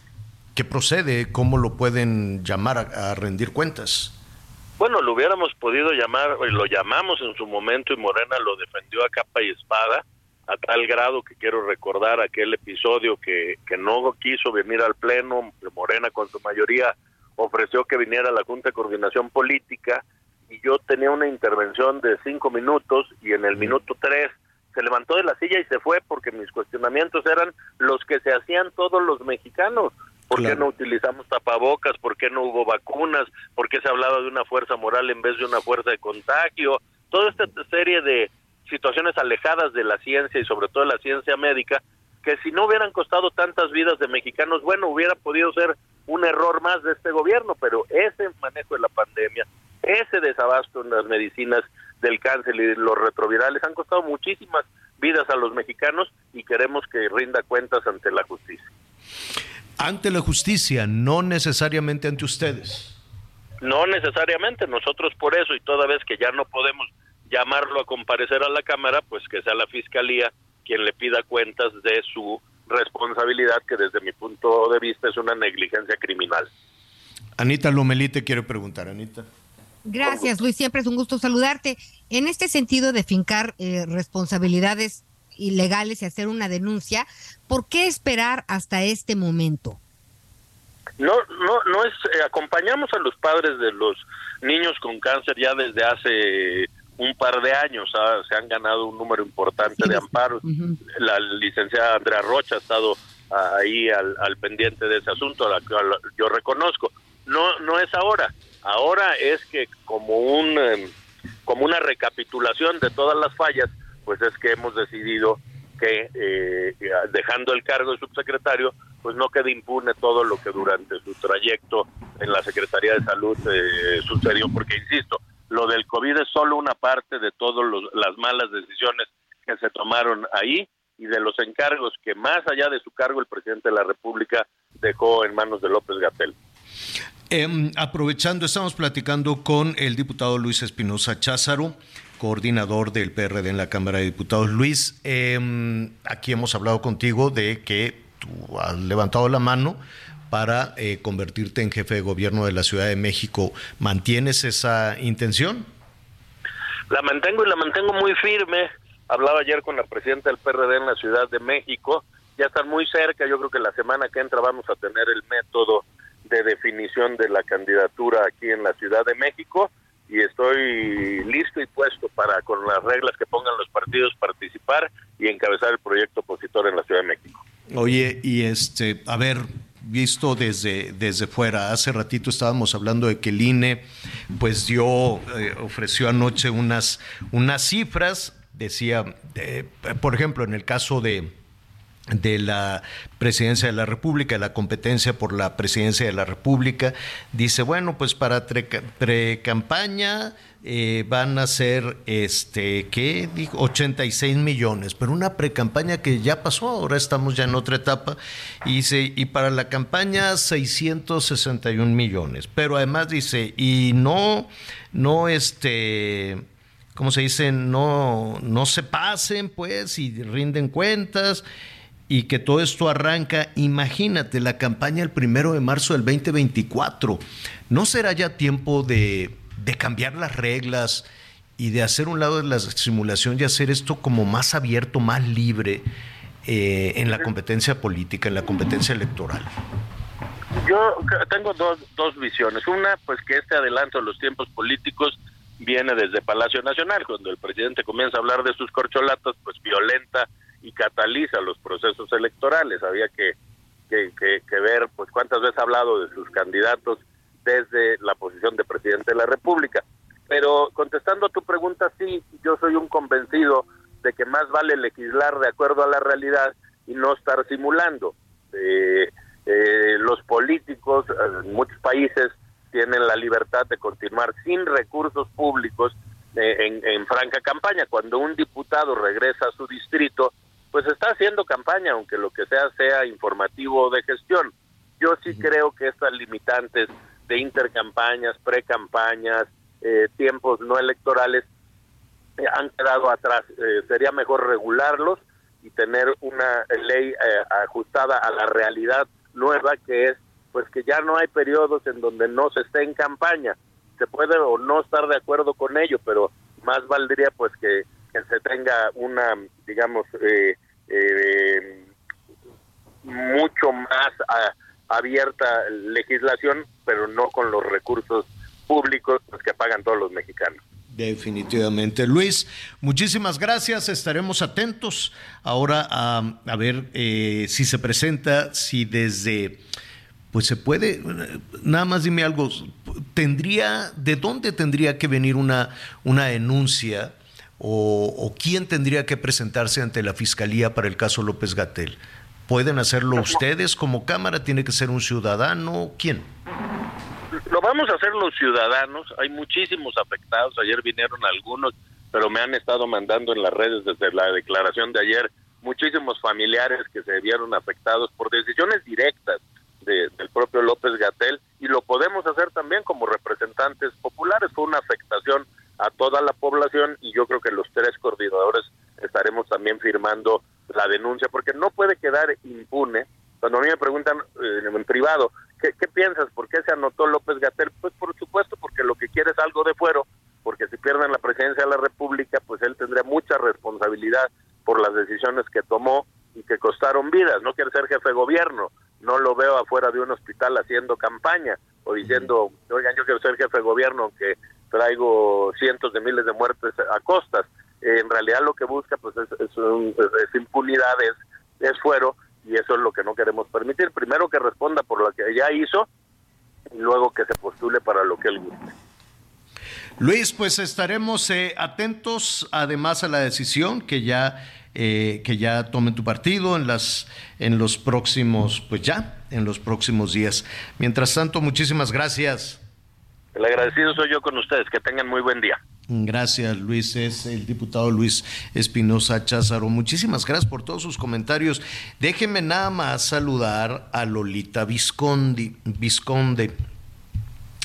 ¿Qué procede? ¿Cómo lo pueden llamar a, rendir cuentas? Bueno, lo hubiéramos podido llamar, lo llamamos en su momento y Morena lo defendió a capa y espada, a tal grado que quiero recordar aquel episodio que, que no quiso venir al Pleno, Morena con su mayoría ofreció que viniera a la Junta de Coordinación Política y yo tenía una intervención de cinco minutos y en el minuto tres se levantó de la silla y se fue porque mis cuestionamientos eran los que se hacían todos los mexicanos. ¿Por qué no utilizamos tapabocas? ¿Por qué no hubo vacunas? ¿Por qué se hablaba de una fuerza moral en vez de una fuerza de contagio? Toda esta serie de situaciones alejadas de la ciencia y sobre todo de la ciencia médica, que si no hubieran costado tantas vidas de mexicanos, bueno, hubiera podido ser un error más de este gobierno, pero ese manejo de la pandemia, ese desabasto en las medicinas del cáncer y los retrovirales han costado muchísimas vidas a los mexicanos y queremos que rinda cuentas ante la justicia ante la justicia, no necesariamente ante ustedes. No necesariamente, nosotros por eso y toda vez que ya no podemos llamarlo a comparecer a la Cámara, pues que sea la Fiscalía quien le pida cuentas de su responsabilidad, que desde mi punto de vista es una negligencia criminal. Anita Lomelí te quiero preguntar, Anita. Gracias, Luis. Siempre es un gusto saludarte. En este sentido de fincar eh, responsabilidades ilegales y hacer una denuncia, ¿por qué esperar hasta este momento? No, no, no es, eh, acompañamos a los padres de los niños con cáncer ya desde hace un par de años, ah, se han ganado un número importante de amparos. La licenciada Andrea Rocha ha estado ah, ahí al, al, pendiente de ese asunto, la cual yo reconozco. No, no es ahora. Ahora es que como un em, como una recapitulación de todas las fallas, pues es que hemos decidido que eh, dejando el cargo de subsecretario, pues no quede impune todo lo que durante su trayecto en la Secretaría de Salud eh, sucedió, porque insisto, lo del COVID es solo una parte de todas las malas decisiones que se tomaron ahí y de los encargos que más allá de su cargo el presidente de la República dejó en manos de López Gatel. Em, aprovechando, estamos platicando con el diputado Luis Espinosa Cházaro coordinador del PRD en la Cámara de Diputados. Luis, em, aquí hemos hablado contigo de que tú has levantado la mano para eh, convertirte en jefe de gobierno de la Ciudad de México. ¿Mantienes esa intención? La mantengo y la mantengo muy firme. Hablaba ayer con la presidenta del PRD en la Ciudad de México. Ya están muy cerca. Yo creo que la semana que entra vamos a tener el método de definición de la candidatura aquí en la Ciudad de México y estoy listo y puesto para, con las reglas que pongan los partidos, participar y encabezar el proyecto opositor en la Ciudad de México. Oye, y este, a ver, visto desde, desde fuera, hace ratito estábamos hablando de que el INE pues dio, eh, ofreció anoche unas, unas cifras, decía, eh, por ejemplo, en el caso de, de la presidencia de la República, de la competencia por la presidencia de la República, dice, bueno, pues para pre-campaña eh, van a ser, este, ¿qué? Dijo, 86 millones, pero una pre-campaña que ya pasó, ahora estamos ya en otra etapa, y dice, y para la campaña 661 millones, pero además dice, y no, no, este... ¿Cómo se dice? No, no se pasen, pues, y rinden cuentas y que todo esto arranca, imagínate, la campaña el primero de marzo del 2024. ¿No será ya tiempo de, cambiar las reglas y de hacer un lado de la simulación y hacer esto como más abierto, más libre eh, en la competencia política, en la competencia electoral? Yo tengo dos, dos visiones. Una, pues que este adelanto de los tiempos políticos viene desde Palacio Nacional, cuando el presidente comienza a hablar de sus corcholatas, pues violenta y cataliza los procesos electorales. Había que, que, ver pues cuántas veces ha hablado de sus candidatos desde la posición de presidente de la República. Pero contestando a tu pregunta, sí, yo soy un convencido de que más vale legislar de acuerdo a la realidad y no estar simulando. Eh, eh, los políticos en muchos países tienen la libertad de continuar sin recursos públicos eh, en, en, franca campaña. Cuando un diputado regresa a su distrito, pues está haciendo campaña, aunque lo que sea sea informativo o de gestión. Yo sí creo que estas limitantes de intercampañas, precampañas, eh, tiempos no electorales eh, han quedado atrás. Eh, sería mejor regularlos y tener una ley ajustada a la realidad nueva que es pues que ya no hay periodos en donde no se esté en campaña. Se puede o no estar de acuerdo con ello, pero más valdría pues que se tenga una, digamos, eh, eh, mucho más abierta legislación, pero no con los recursos públicos pues, que pagan todos los mexicanos. Definitivamente. Luis, muchísimas gracias. Estaremos atentos ahora a, a ver eh, si se presenta, si desde, pues se puede, nada más dime algo, ¿tendría, de dónde tendría que venir una, una denuncia o, quién tendría que presentarse ante la Fiscalía para el caso López Gatel? ¿Pueden hacerlo ustedes como Cámara? ¿Tiene que ser un ciudadano? ¿Quién? Lo vamos a hacer los ciudadanos. Hay muchísimos afectados. Ayer vinieron algunos, pero me han estado mandando en las redes desde la declaración de ayer muchísimos familiares que se vieron afectados por decisiones directas del propio López Gatel y lo podemos hacer también como representantes populares. Fue una afectación a toda la población y yo creo que los tres coordinadores estaremos también firmando la denuncia porque no puede quedar impune. Cuando a mí me preguntan eh, en privado, ¿qué, piensas? ¿Por qué se anotó López Gatel? Pues por supuesto porque lo que quiere es algo de fuero, porque si pierden la presidencia de la República, pues él tendría mucha responsabilidad por las decisiones que tomó y que costaron vidas. No quiere ser jefe de gobierno, no lo veo afuera de un hospital haciendo campaña o diciendo, oigan, yo quiero ser jefe de gobierno, aunque traigo cientos de miles de muertes a costas. En realidad lo que busca pues es, es, impunidad, es, fuero y eso es lo que no queremos permitir. Primero que responda por lo que ya hizo y luego que se postule para lo que él guste. Luis, pues estaremos eh, atentos además a la decisión que ya eh, que ya tomen tu partido en las en los próximos pues ya en los próximos días. Mientras tanto, muchísimas gracias. El agradecido soy yo con ustedes. Que tengan muy buen día. Gracias, Luis. Es el diputado Luis Espinosa Cházaro. Muchísimas gracias por todos sus comentarios. Déjenme nada más saludar a Lolita Viscondi, Visconde.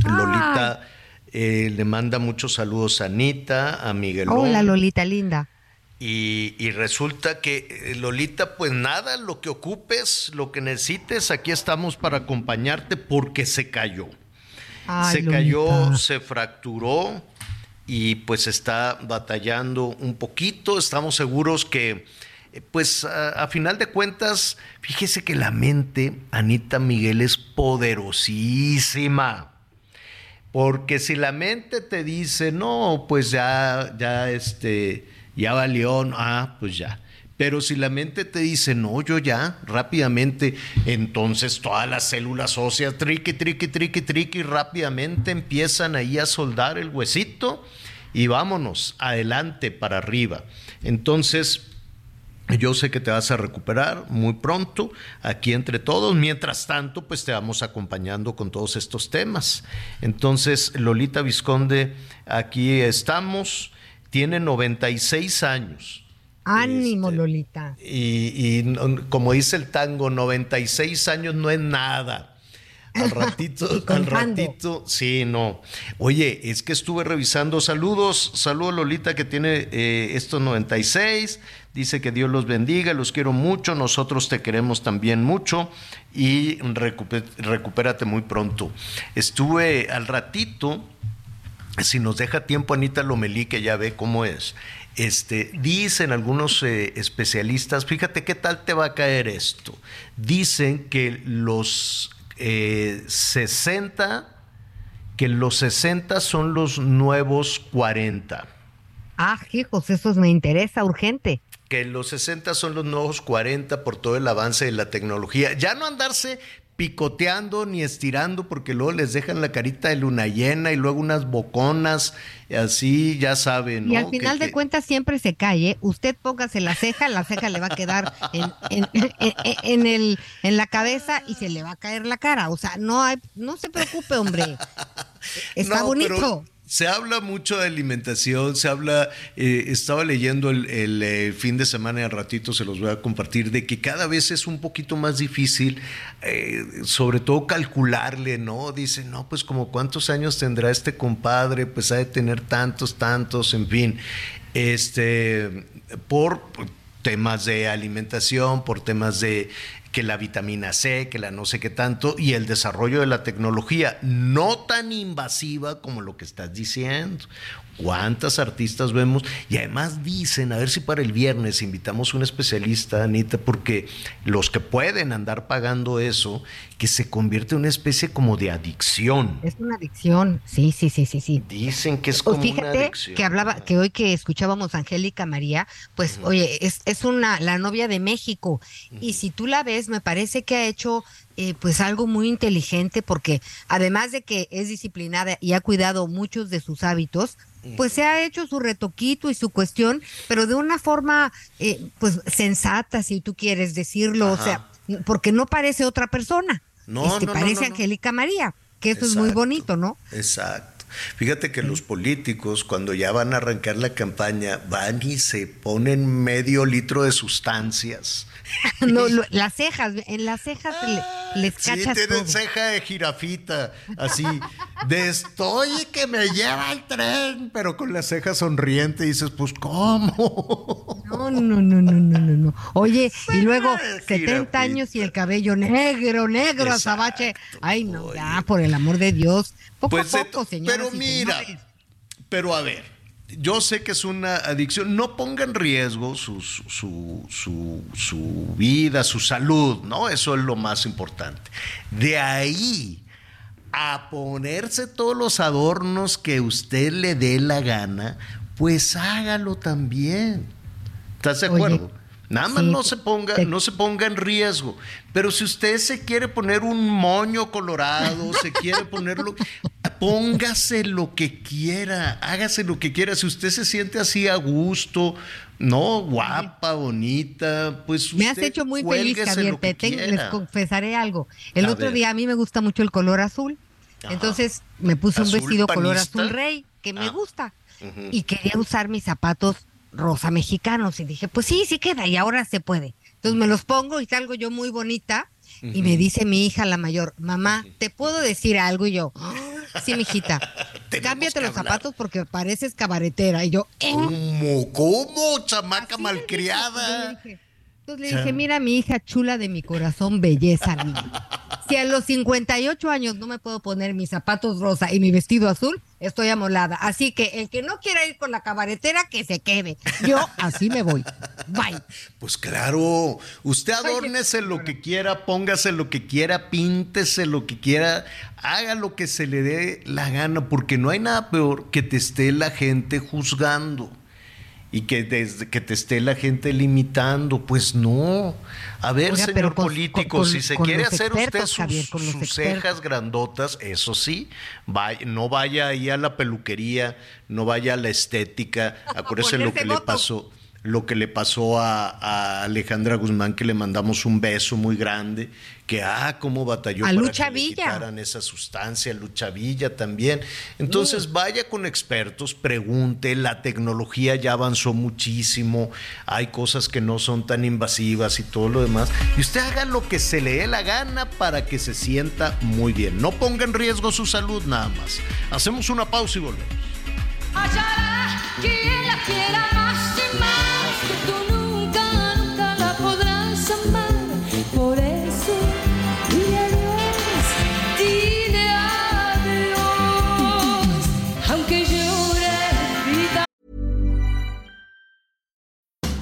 Lolita eh, le manda muchos saludos a Anita, a Miguel. Hola, Lolita, linda. Y, y, resulta que, eh, Lolita, pues nada, lo que ocupes, lo que necesites, aquí estamos para acompañarte porque se cayó se cayó, se fracturó y pues está batallando un poquito. Estamos seguros que, eh, pues a, final de cuentas, fíjese que la mente, Anita Miguel, es poderosísima. Porque si la mente te dice, no, pues ya, ya, este, ya valió, ah, pues ya. Pero si la mente te dice, no, yo ya, rápidamente, entonces todas las células óseas, triqui, triqui, triqui, triqui, rápidamente empiezan ahí a soldar el huesito y vámonos, adelante, para arriba. Entonces, Yo sé que te vas a recuperar muy pronto aquí entre todos. Mientras tanto, pues te vamos acompañando con todos estos temas. Entonces, Lolita Visconde, aquí estamos. Tiene 96 años. Ánimo, Lolita. Y, y como dice el tango, 96 años no es nada. Al ratito, al ratito, sí, no. Oye, es que estuve revisando. Saludos, saludos Lolita que tiene eh, estos 96. Dice que Dios los bendiga, los quiero mucho, nosotros te queremos también mucho y recupérate muy pronto. Estuve al ratito, si nos deja tiempo Anita Lomelí, que ya ve cómo es. Este, dicen algunos eh, especialistas, fíjate qué tal te va a caer esto. Dicen que los 60, eh, que los 60 son los nuevos 40. Ah, hijos, eso me interesa, urgente. Que los 60 son los nuevos 40 por todo el avance de la tecnología. Ya no andarse picoteando ni estirando porque luego les dejan la carita de luna llena y luego unas boconas, y así ya saben. Y al final de cuentas siempre se cae. Usted póngase la ceja, la ceja le va a quedar en, el, en la cabeza y se le va a caer la cara. O sea, no hay, no se preocupe, hombre. Está bonito se habla mucho de alimentación, se habla, eh, estaba leyendo el, eh, fin de semana y al ratito se los voy a compartir, de que cada vez es un poquito más difícil, eh, sobre todo calcularle, ¿no? Dicen, no, pues como cuántos años tendrá este compadre, pues ha de tener tantos, tantos, en fin, este, por temas de alimentación, por temas de que la vitamina C, que la no sé qué tanto, y el desarrollo de la tecnología, no tan invasiva como lo que estás diciendo cuántas artistas vemos y además dicen, a ver si para el viernes invitamos a un especialista, Anita, porque los que pueden andar pagando eso, que se convierte en una especie como de adicción. Es una adicción, sí, sí, sí, sí, sí. Dicen que es como una adicción. que hablaba, que hoy que escuchábamos a Angélica María, pues oye, es, es una, la novia de México, y si tú la ves, me parece que ha hecho eh, pues algo muy inteligente porque además de que es disciplinada y ha cuidado muchos de sus hábitos, pues se ha hecho su retoquito y su cuestión, pero de una forma eh, pues sensata, si tú quieres decirlo, o sea, porque no parece otra persona. No, este, parece Angélica María, que eso es muy bonito, ¿no? Exacto. Fíjate que los políticos, cuando ya van a arrancar la campaña, van y se ponen medio litro de sustancias no, las cejas, en las cejas les cachas Sí, tienen ceja de jirafita, así, de estoy que me lleva el tren, pero con la ceja sonriente dices, pues, ¿cómo? No, no, no, no, no, no, no. Oye, y luego 70 años y el cabello negro, negro, azabache. Ay, no, ya, por el amor de Dios. Poco pues, a poco, Pero mira, pero a ver, yo sé que es una adicción, no ponga en riesgo su, su, su, vida, su salud, ¿no? Eso es lo más importante. De ahí a ponerse todos los adornos que usted le dé la gana, pues hágalo también. ¿Estás de acuerdo? Nada más no se ponga, no se ponga en riesgo. Pero si usted se quiere poner un moño colorado, se quiere ponerlo, póngase lo que quiera, hágase lo que quiera. Si usted se siente así a gusto, no, guapa, bonita, pues Me has hecho muy feliz, Javier. Te les confesaré algo. El otro día a mí me gusta mucho el color azul. Entonces me puse un vestido color azul rey, que me ah. gusta. Y quería usar mis zapatos rosa mexicanos. Y dije, pues sí, sí queda, y ahora se puede. Entonces me los pongo y salgo yo muy bonita. Y me dice mi hija, la mayor, mamá, ¿te puedo decir algo? Y yo, sí, mijita, cámbiate los zapatos porque pareces cabaretera. Y yo, ¿Eh? ¿cómo? ¿Cómo? Chamaca malcriada. Entonces le dije, mira mi hija chula de mi corazón, belleza Si a los 58 años no me puedo poner mis zapatos rosa y mi vestido azul, estoy amolada. Así que el que no quiera ir con la cabaretera, que se quede. Yo así me voy. Bye. Pues claro, usted adórnese lo que quiera, póngase lo que quiera, píntese lo que quiera, haga lo que se le dé la gana, porque no hay nada peor que te esté la gente juzgando y que, desde que te esté la gente limitando. Pues no. A ver, señor político, si se quiere hacer usted sus, cejas grandotas, eso sí, no vaya ahí a la peluquería, no vaya a la estética. Acuérdese lo que le pasó. Lo que le pasó a, a Alejandra Guzmán, que le mandamos un beso muy grande, que ah, cómo batalló A para Lucha que le quitaran esa sustancia, Lucha Villa también. Entonces vaya con expertos, pregunte, la tecnología ya avanzó muchísimo, hay cosas que no son tan invasivas y todo lo demás, y usted haga lo que se le dé la gana para que se sienta muy bien. No ponga en riesgo su salud nada más. Hacemos una pausa y volvemos. Hallará quien la quiera más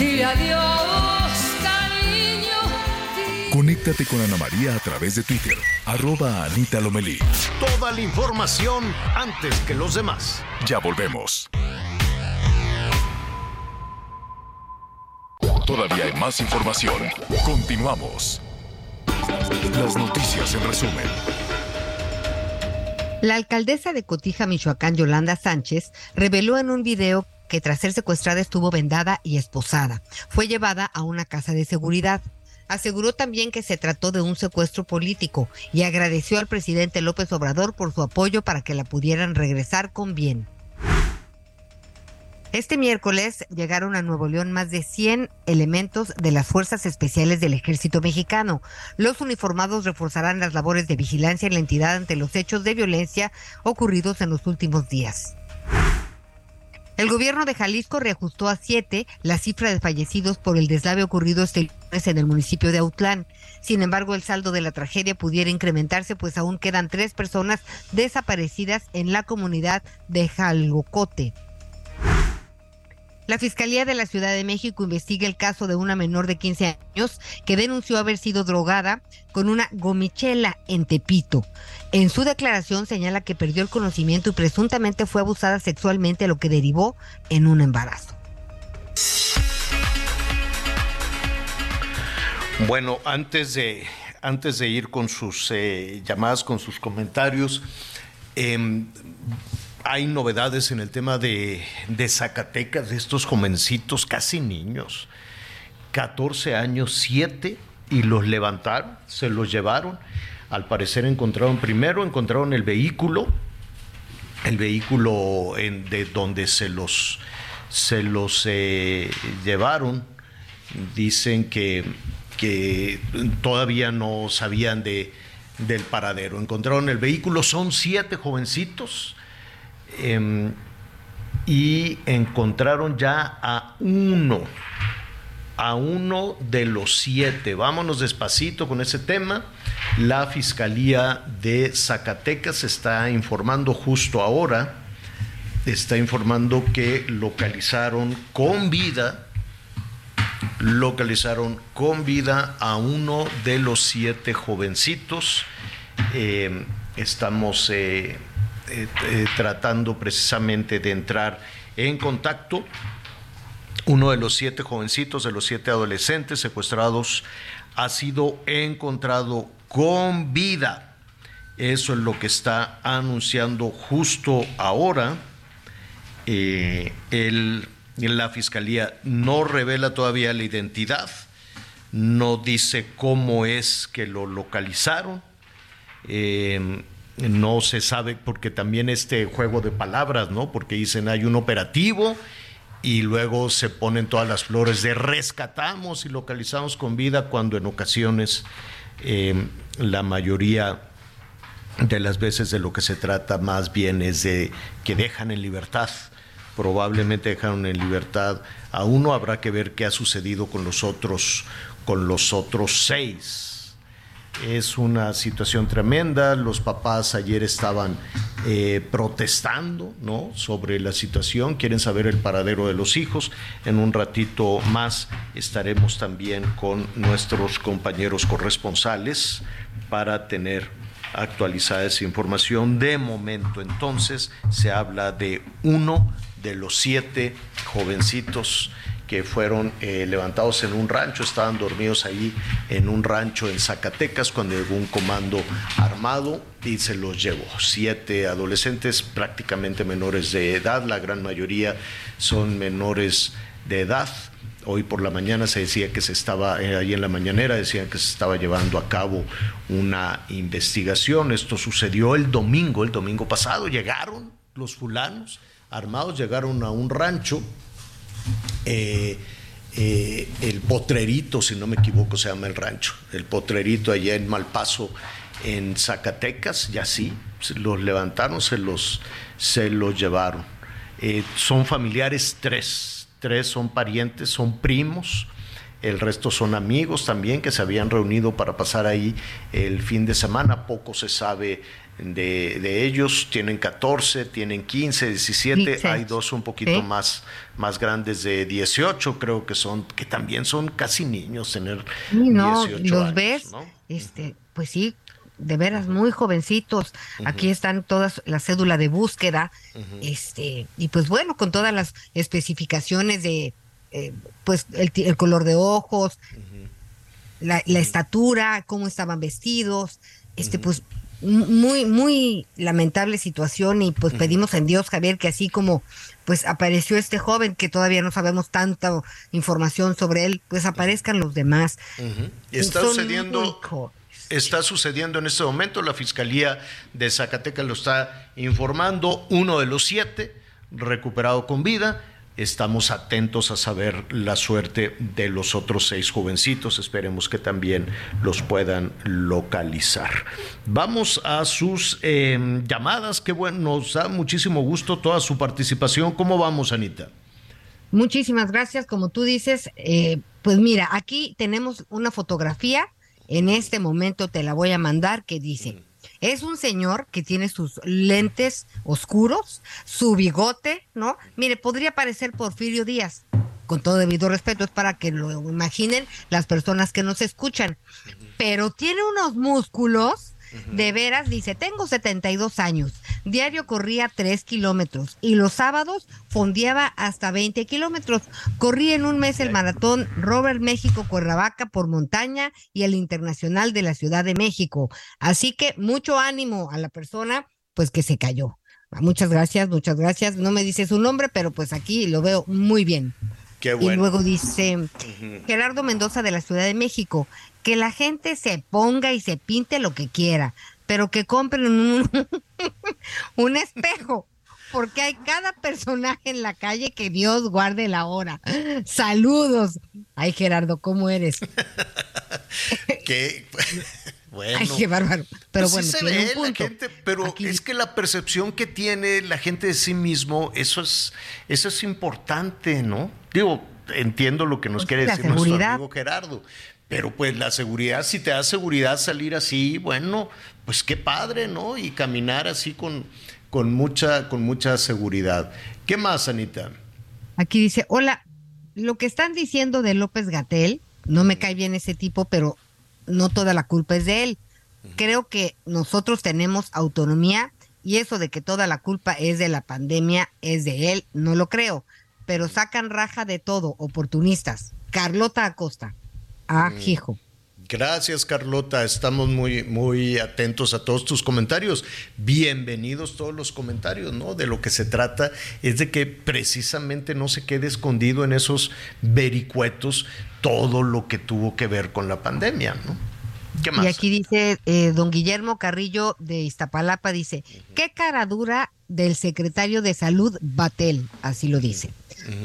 Dile adiós, cariño. Conéctate con Ana María a través de Twitter, arroba Anita Lomelí. Toda la información antes que los demás. Ya volvemos. Todavía hay más información. Continuamos. Las noticias en resumen. La alcaldesa de Cotija, Michoacán, Yolanda Sánchez, reveló en un video que tras ser secuestrada estuvo vendada y esposada. Fue llevada a una casa de seguridad. Aseguró también que se trató de un secuestro político y agradeció al presidente López Obrador por su apoyo para que la pudieran regresar con bien. Este miércoles llegaron a Nuevo León más de 100 elementos de las Fuerzas Especiales del Ejército Mexicano. Los uniformados reforzarán las labores de vigilancia en la entidad ante los hechos de violencia ocurridos en los últimos días. El gobierno de Jalisco reajustó a siete la cifra de fallecidos por el deslave ocurrido este lunes en el municipio de Autlán. Sin embargo, el saldo de la tragedia pudiera incrementarse, pues aún quedan tres personas desaparecidas en la comunidad de Jalocote. La Fiscalía de la Ciudad de México investiga el caso de una menor de 15 años que denunció haber sido drogada con una gomichela en Tepito. En su declaración señala que perdió el conocimiento y presuntamente fue abusada sexualmente, lo que derivó en un embarazo. Bueno, antes de, antes de ir con sus eh, llamadas, con sus comentarios, em, hay novedades en el tema de, Zacatecas, de estos jovencitos, casi niños, 14 años, 7, y los levantaron, se los llevaron. Al parecer encontraron, primero encontraron el vehículo, el vehículo en- de donde se los, se los eh, llevaron. Dicen que, que todavía no sabían de, del paradero. Encontraron el vehículo, son siete jovencitos em, y encontraron ya a uno, a uno de los siete. Vámonos despacito con ese tema. La Fiscalía de Zacatecas está informando justo ahora, está informando que localizaron con vida, localizaron con vida a uno de los siete jovencitos. Eh, estamos eh, eh, eh, tratando precisamente de entrar en contacto. Uno de los siete jovencitos, de los siete adolescentes secuestrados, ha sido encontrado con vida. Eso es lo que está anunciando justo ahora. Eh, el- la fiscalía no revela todavía la identidad, no dice cómo es que lo localizaron. No se sabe porque también este juego de palabras, ¿no? Porque dicen hay un operativo y luego se ponen todas las flores de rescatamos y localizamos con vida cuando en ocasiones eh, la mayoría de las veces de lo que se trata más bien es de que dejan en libertad. Probablemente dejaron en libertad a uno, habrá que ver qué ha sucedido con los otros, con los otros seis. Es una situación tremenda. Los papás ayer estaban eh, protestando ¿no? sobre la situación, quieren saber el paradero de los hijos. En un ratito más estaremos también con nuestros compañeros corresponsales para tener actualizada esa información. De momento entonces se habla de uno de los siete jovencitos que fueron eh, levantados en un rancho, estaban dormidos ahí en un rancho en Zacatecas cuando llegó un comando armado y se los llevó. Siete adolescentes prácticamente menores de edad, la gran mayoría son menores de edad. Hoy por la mañana se decía que se estaba, eh, ahí en la mañanera decían que se estaba llevando a cabo una investigación. Esto sucedió el domingo, el domingo pasado. Llegaron los fulanos armados, llegaron a un rancho eh, eh, el Potrerito, si no me equivoco, se llama el rancho. El Potrerito allá en Malpaso, en Zacatecas, y así los levantaron, se los, se los llevaron. Eh, son familiares tres, tres son parientes, son primos. El resto son amigos también que se habían reunido para pasar ahí el fin de semana. Poco se sabe de, ellos, tienen 14, tienen 15, 17, hay dos un poquito más, más grandes de 18, creo que son, que también son casi niños tener no, los ves, este, pues sí, de veras muy jovencitos. Aquí están todas la cédula de búsqueda, este, y pues bueno, con todas las especificaciones de eh, pues el, color de ojos, la, la, estatura, cómo estaban vestidos, este, pues muy, muy lamentable situación y pues pedimos en Dios, Javier, que así como pues apareció este joven que todavía no sabemos tanta información sobre él, pues aparezcan los demás. Está sucediendo, está sucediendo en este momento, la Fiscalía de Zacatecas lo está informando, uno de los siete recuperado con vida, Estamos atentos a saber la suerte de los otros seis jovencitos. Esperemos que también los puedan localizar. Vamos a sus em, llamadas. Qué bueno, nos da muchísimo gusto toda su participación. ¿Cómo vamos, Anita? Muchísimas gracias. Como tú dices, eh, pues mira, aquí tenemos una fotografía. En este momento te la voy a mandar que dice. Es un señor que tiene sus lentes oscuros, su bigote, ¿no? Mire, podría parecer Porfirio Díaz. Con todo debido respeto, es para que lo imaginen las personas que nos escuchan. Pero tiene unos músculos de veras, dice, tengo 72 años, diario corría 3 kilómetros y los sábados fondeaba hasta 20 kilómetros. Corrí en un mes el maratón Robert México Cuernavaca por montaña y el internacional de la Ciudad de México. Así que mucho ánimo a la persona, pues que se cayó. Muchas gracias, muchas gracias. No me dice su nombre, pero pues aquí lo veo muy bien. Y luego dice Gerardo Mendoza de la Ciudad de México, que la gente se ponga y se pinte lo que quiera, pero que compren un, un espejo, porque hay cada personaje en la calle que Dios guarde la hora. Saludos. Ay, Gerardo, ¿cómo eres? ¿Qué? Bueno, Ay, qué bárbaro. Pero pues bueno, se la gente, pero es que la percepción que tiene la gente de sí mismo, eso es, eso es importante, ¿no? Digo, entiendo lo que nos pues quiere decir nuestro amigo Gerardo, pero pues la seguridad, si te da seguridad salir así, bueno, pues qué padre, ¿no? Y caminar así con, con, mucha, con mucha seguridad. ¿Qué más, Anita? Aquí dice, hola, lo que están diciendo de López Gatel, no me cae bien ese tipo, pero no toda la culpa es de él. Creo que nosotros tenemos autonomía y eso de que toda la culpa es de la pandemia es de él, no lo creo, pero sacan raja de todo, oportunistas. Carlota Acosta. Ah, hijo. Gracias, Carlota. Estamos muy, muy atentos a todos tus comentarios. Bienvenidos todos los comentarios, ¿no? De lo que se trata es de que precisamente no se quede escondido en esos vericuetos todo lo que tuvo que ver con la pandemia, ¿no? ¿Qué más? Y aquí dice eh, don Guillermo Carrillo de Iztapalapa, dice, ¿qué cara dura del secretario de salud Batel? Así lo dice.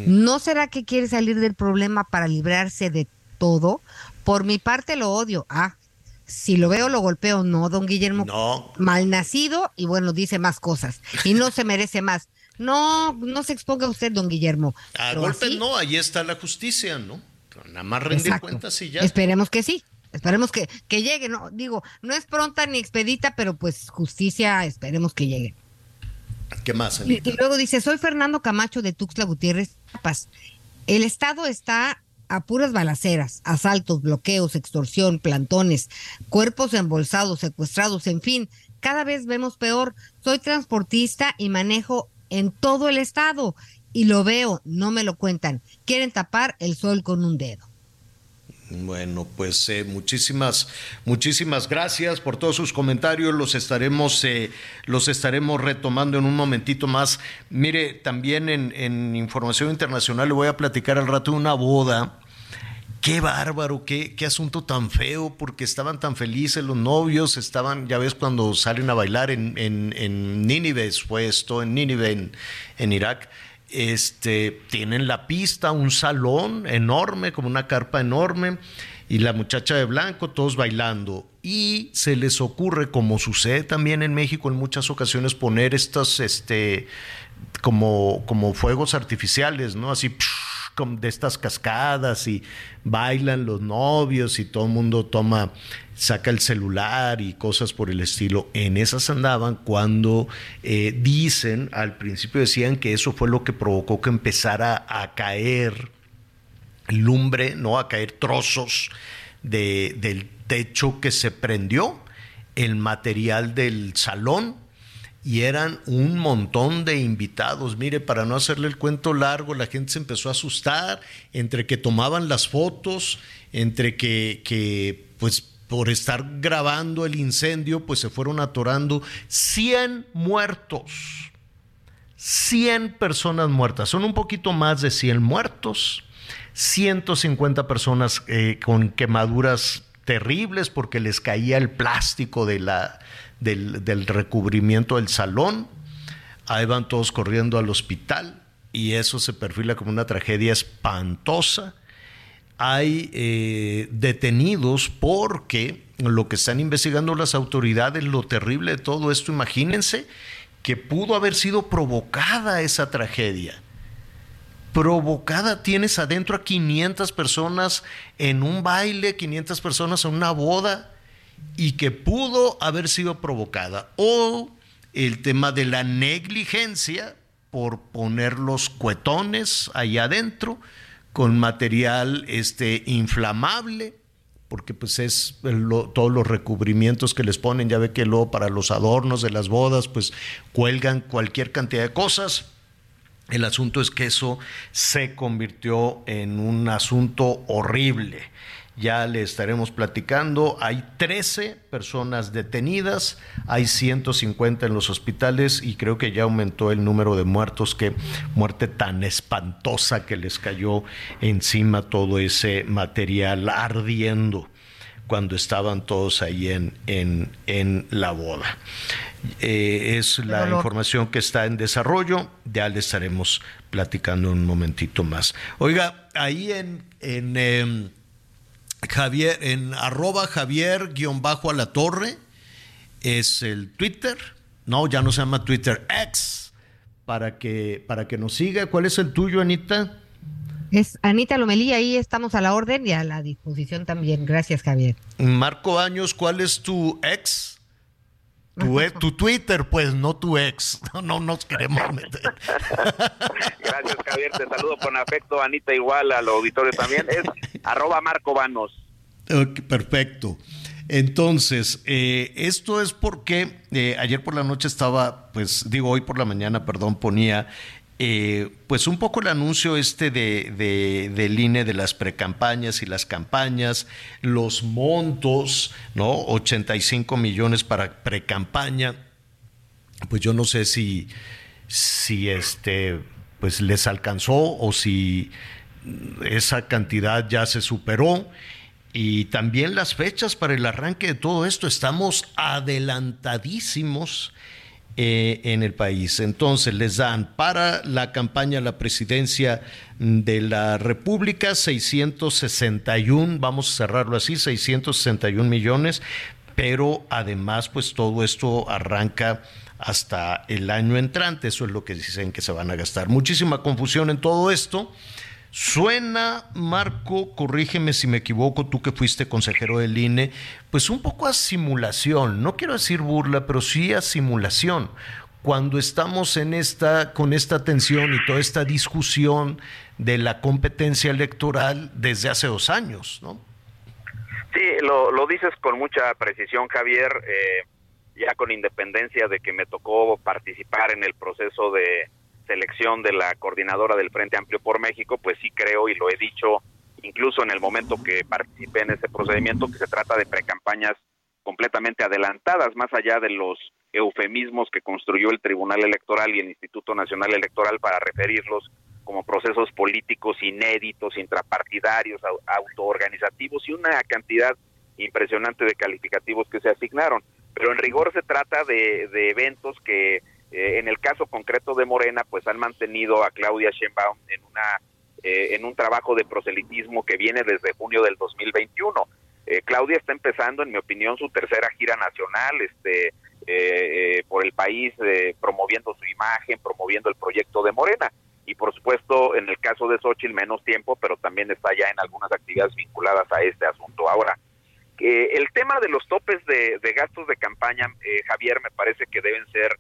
¿No será que quiere salir del problema para librarse de todo? Por mi parte lo odio. Ah, si lo veo lo golpeo. No, don Guillermo. No. Malnacido y bueno, dice más cosas. Y no se merece más. No, no se exponga usted, don Guillermo. A golpes no, ahí está la justicia, ¿no? Nada más rendir cuentas y ya. Esperemos que sí. Esperemos que, que llegue, no, digo, no es pronta ni expedita, pero pues justicia, esperemos que llegue. ¿Qué más? Y, y, luego dice, soy Fernando Camacho de Tuxtla Gutiérrez, Chiapas. El Estado está a puras balaceras, asaltos, bloqueos, extorsión, plantones, cuerpos embolsados, secuestrados, en fin, cada vez vemos peor. Soy transportista y manejo en todo el estado y lo veo, no me lo cuentan. Quieren tapar el sol con un dedo. Bueno, pues eh, muchísimas, muchísimas gracias por todos sus comentarios. Los estaremos, eh, los estaremos retomando en un momentito más. Mire, también en, información internacional le voy a platicar al rato de una boda. Qué bárbaro, qué, qué asunto tan feo, porque estaban tan felices los novios, estaban, ya ves, cuando salen a bailar en, en, en Nínive, fue esto, en Nínive, en, en Irak este, tienen la pista, un salón enorme, como una carpa enorme, y la muchacha de blanco, todos bailando. Y se les ocurre, como sucede también en México en muchas ocasiones, poner estos, este, como, como fuegos artificiales, ¿no? Así de estas cascadas y bailan los novios y todo el mundo toma, saca el celular y cosas por el estilo. En esas andaban cuando eh, dicen, al principio decían que eso fue lo que provocó que empezara a caer lumbre, ¿no? A caer trozos de, del techo que se prendió, el material del salón y eran un montón de invitados. Mire, para no hacerle el cuento largo, la gente se empezó a asustar entre que tomaban las fotos, entre que, que pues por estar grabando el incendio, pues se fueron atorando 100 muertos. 100 personas muertas. Son un poquito más de 100 muertos. 150 personas eh, con quemaduras terribles porque les caía el plástico de la, del, recubrimiento del salón. Ahí van todos corriendo al hospital y eso se perfila como una tragedia espantosa. Hay eh, detenidos porque lo que están investigando las autoridades, lo terrible de todo esto, imagínense que pudo haber sido provocada esa tragedia. Provocada, tienes adentro a 500 personas en un baile, 500 personas en una boda y que pudo haber sido provocada. O el tema de la negligencia por poner los cuetones allá adentro con material este, inflamable, porque pues es todos los recubrimientos que les ponen, ya ve que luego para los adornos de las bodas pues cuelgan cualquier cantidad de cosas. El asunto es que eso se convirtió en un asunto horrible ya le estaremos platicando. Hay 13 personas detenidas, hay 150 en los hospitales y creo que ya aumentó el número de muertos, que muerte tan espantosa que les cayó encima todo ese material ardiendo cuando estaban todos ahí en, en, en la boda. Eh, es la información que está en desarrollo, ya le estaremos platicando un momentito más. Oiga, ahí en... en em, Javier, en arroba Javier guion bajo a la torre, es el Twitter, no, ya no se llama Twitter, X, para que, para que nos siga. ¿Cuál es el tuyo, Anita? Es Anita Lomelí, ahí estamos a la orden y a la disposición también. Gracias, Javier. Marco Años, ¿cuál es tu ex? Tu, e, tu, Twitter, pues, no tu ex. No, no nos queremos meter. Gracias, Javier. Te saludo con afecto, Anita, igual al auditorio también. Es arroba Marco Vanos. perfecto. Entonces, eh, esto es porque eh, ayer por la noche estaba, pues digo hoy por la mañana, perdón, ponía eh, pues un poco el anuncio este de, de, del INE de las precampañas y las campañas, los montos, ¿no? 85 millones para precampaña. Pues yo no sé si, si este, pues les alcanzó o si esa cantidad ya se superó. Y también las fechas para el arranque de todo esto. Estamos adelantadísimos eh, en el país. Entonces les dan para la campaña a la presidencia de la República 661, vamos a cerrarlo así, 661 millones, pero además pues todo esto arranca hasta el año entrante, eso es lo que dicen que se van a gastar. Muchísima confusión en todo esto. Suena, Marco, corrígeme si me equivoco, tú que fuiste consejero del INE, pues un poco a simulación, no quiero decir burla, pero sí a simulación. cuando estamos en esta, con esta tensión y toda esta discusión de la competencia electoral desde hace dos años, ¿no? Sí, lo, lo dices con mucha precisión, Javier. Eh, ya con independencia de que me tocó participar en el proceso de selección de la coordinadora del Frente Amplio por México, pues sí creo y lo he dicho incluso en el momento que participé en ese procedimiento que se trata de precampañas completamente adelantadas, más allá de los eufemismos que construyó el Tribunal Electoral y el Instituto Nacional Electoral para referirlos como procesos políticos inéditos, intrapartidarios, autoorganizativos y una cantidad impresionante de calificativos que se asignaron. Pero en rigor se trata de, eventos que eh, en el caso concreto de Morena pues han mantenido a Claudia Sheinbaum en una eh, en un trabajo de proselitismo que viene desde junio del 2021. Eh, Claudia está empezando, en mi opinión, su tercera gira nacional, este, eh, por el país, promoviendo su imagen, promoviendo el proyecto de Morena. Y por supuesto, en el caso de Xochitl, menos tiempo, pero también está ya en algunas actividades vinculadas a este asunto. Ahora, el tema de los topes de, de gastos de campaña, Javier, me parece que deben ser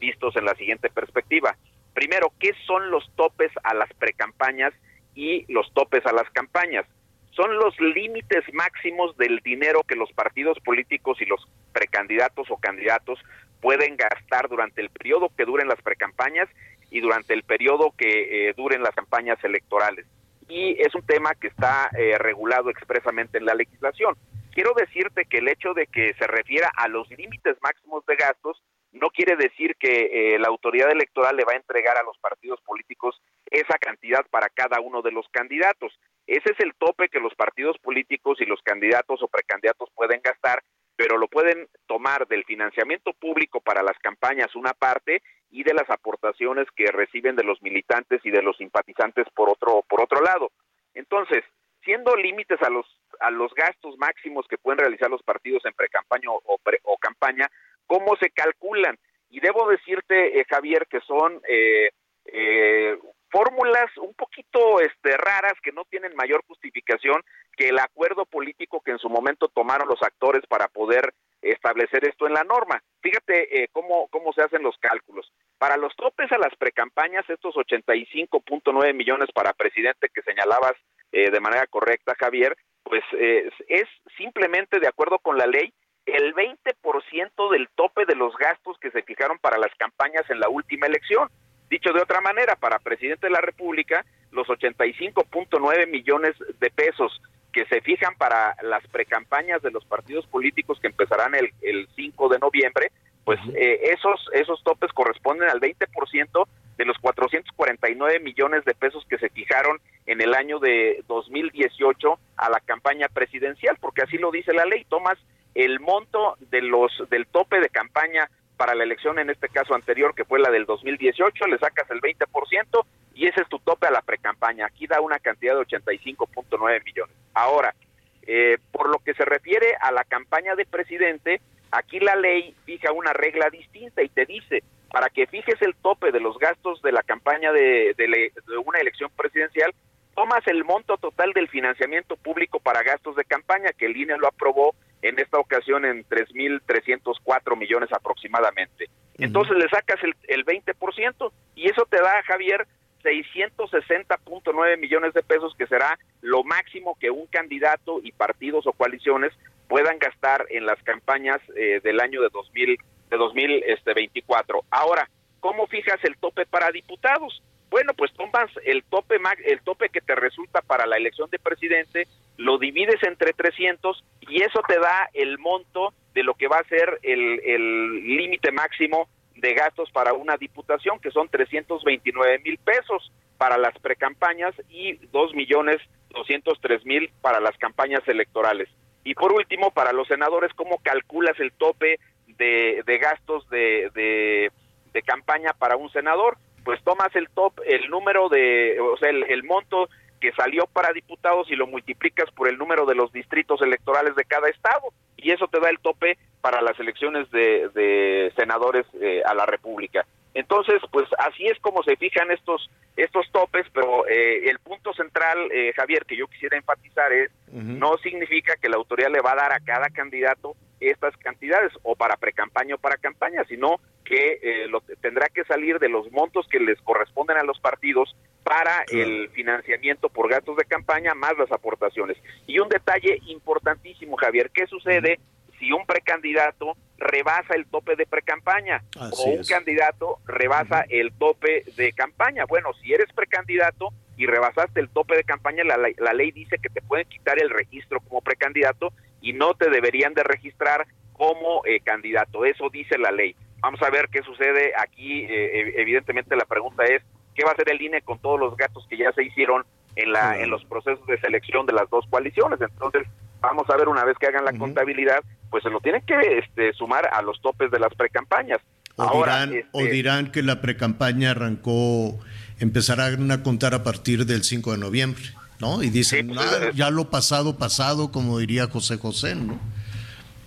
vistos en la siguiente perspectiva. Primero, ¿qué son los topes a las precampañas y los topes a las campañas? Son los límites máximos del dinero que los partidos políticos y los precandidatos o candidatos pueden gastar durante el periodo que duren las precampañas y durante el periodo que eh, duren las campañas electorales. Y es un tema que está eh, regulado expresamente en la legislación. Quiero decirte que el hecho de que se refiera a los límites máximos de gastos no quiere decir que eh, la autoridad electoral le va a entregar a los partidos políticos esa cantidad para cada uno de los candidatos. Ese es el tope que los partidos políticos y los candidatos o precandidatos pueden gastar, pero lo pueden tomar del financiamiento público para las campañas una parte y de las aportaciones que reciben de los militantes y de los simpatizantes por otro por otro lado. Entonces, siendo límites a los a los gastos máximos que pueden realizar los partidos en precampaña o, o campaña, cómo se calculan. Y debo decirte, eh, Javier, que son eh, eh, fórmulas un poquito este, raras que no tienen mayor justificación que el acuerdo político que en su momento tomaron los actores para poder establecer esto en la norma. Fíjate cómo, cómo se hacen los cálculos. Para los topes a las precampañas, estos 85.9 millones para presidente que señalabas de manera correcta, Javier, pues es simplemente de acuerdo con la ley el 20% del tope de los gastos que se fijaron para las campañas en la última elección. Dicho de otra manera, para presidente de la República, los 85.9 millones de pesos que se fijan para las precampañas de los partidos políticos que empezarán el, el 5 de noviembre, pues eh, esos, esos topes corresponden al 20% de los 449 millones de pesos que se fijaron en el año de 2018 a la campaña presidencial, porque así lo dice la ley, tomas el monto de los del tope de campaña para la elección en este caso anterior que fue la del 2018, le sacas el 20% y ese es tu tope a la precampaña. Aquí da una cantidad de 85.9 millones. Ahora, eh, por lo que se refiere a la campaña de presidente, aquí la ley fija una regla distinta y te dice, para que fijes el tope de los gastos de la campaña de, de una elección presidencial, tomas el monto total del financiamiento público para gastos de campaña, que el INE lo aprobó en esta ocasión en 3.304 millones aproximadamente. Entonces le sacas el, el 20% y eso te da, Javier, 660.9 millones de pesos, que será lo máximo que un candidato y partidos o coaliciones puedan gastar en las campañas eh, del año de 2000 de 2024. Ahora, ¿cómo fijas el tope para diputados? Bueno, pues tomas el tope el tope que te resulta para la elección de presidente, lo divides entre 300 y eso te da el monto de lo que va a ser el límite máximo de gastos para una diputación, que son 329 mil pesos para las precampañas y 2 millones 203 mil para las campañas electorales. Y por último, para los senadores, ¿cómo calculas el tope de, de gastos de, de, de campaña para un senador? Pues tomas el top, el número de, o sea, el, monto que salió para diputados y lo multiplicas por el número de los distritos electorales de cada estado y eso te da el tope para las elecciones de, senadores eh, a la República. Entonces, pues así es como se fijan estos estos topes, pero eh, el punto central, eh, Javier, que yo quisiera enfatizar es, no significa que la autoridad le va a dar a cada candidato estas cantidades, o para precampaña o para campaña, sino que eh, lo, tendrá que salir de los montos que les corresponden a los partidos para el financiamiento por gastos de campaña más las aportaciones. Y un detalle importantísimo, Javier, ¿qué sucede si un precandidato rebasa el tope de precampaña o un candidato rebasa el tope de campaña? Bueno, si eres precandidato y rebasaste el tope de campaña, la, la ley dice que te pueden quitar el registro como precandidato y no te deberían de registrar como eh, candidato. Eso dice la ley. Vamos a ver qué sucede aquí. Eh, evidentemente la pregunta es, ¿qué va a hacer el INE con todos los gastos que ya se hicieron en, la, en los procesos de selección de las dos coaliciones? Entonces, vamos a ver una vez que hagan la contabilidad, pues se lo tienen que este, sumar a los topes de las precampañas. O, Ahora, dirán, o este, dirán que la precampaña arrancó, empezarán a contar a partir del 5 de noviembre, ¿no? Y dicen, pues, ah, ya lo pasado, pasado, como diría José José, ¿no?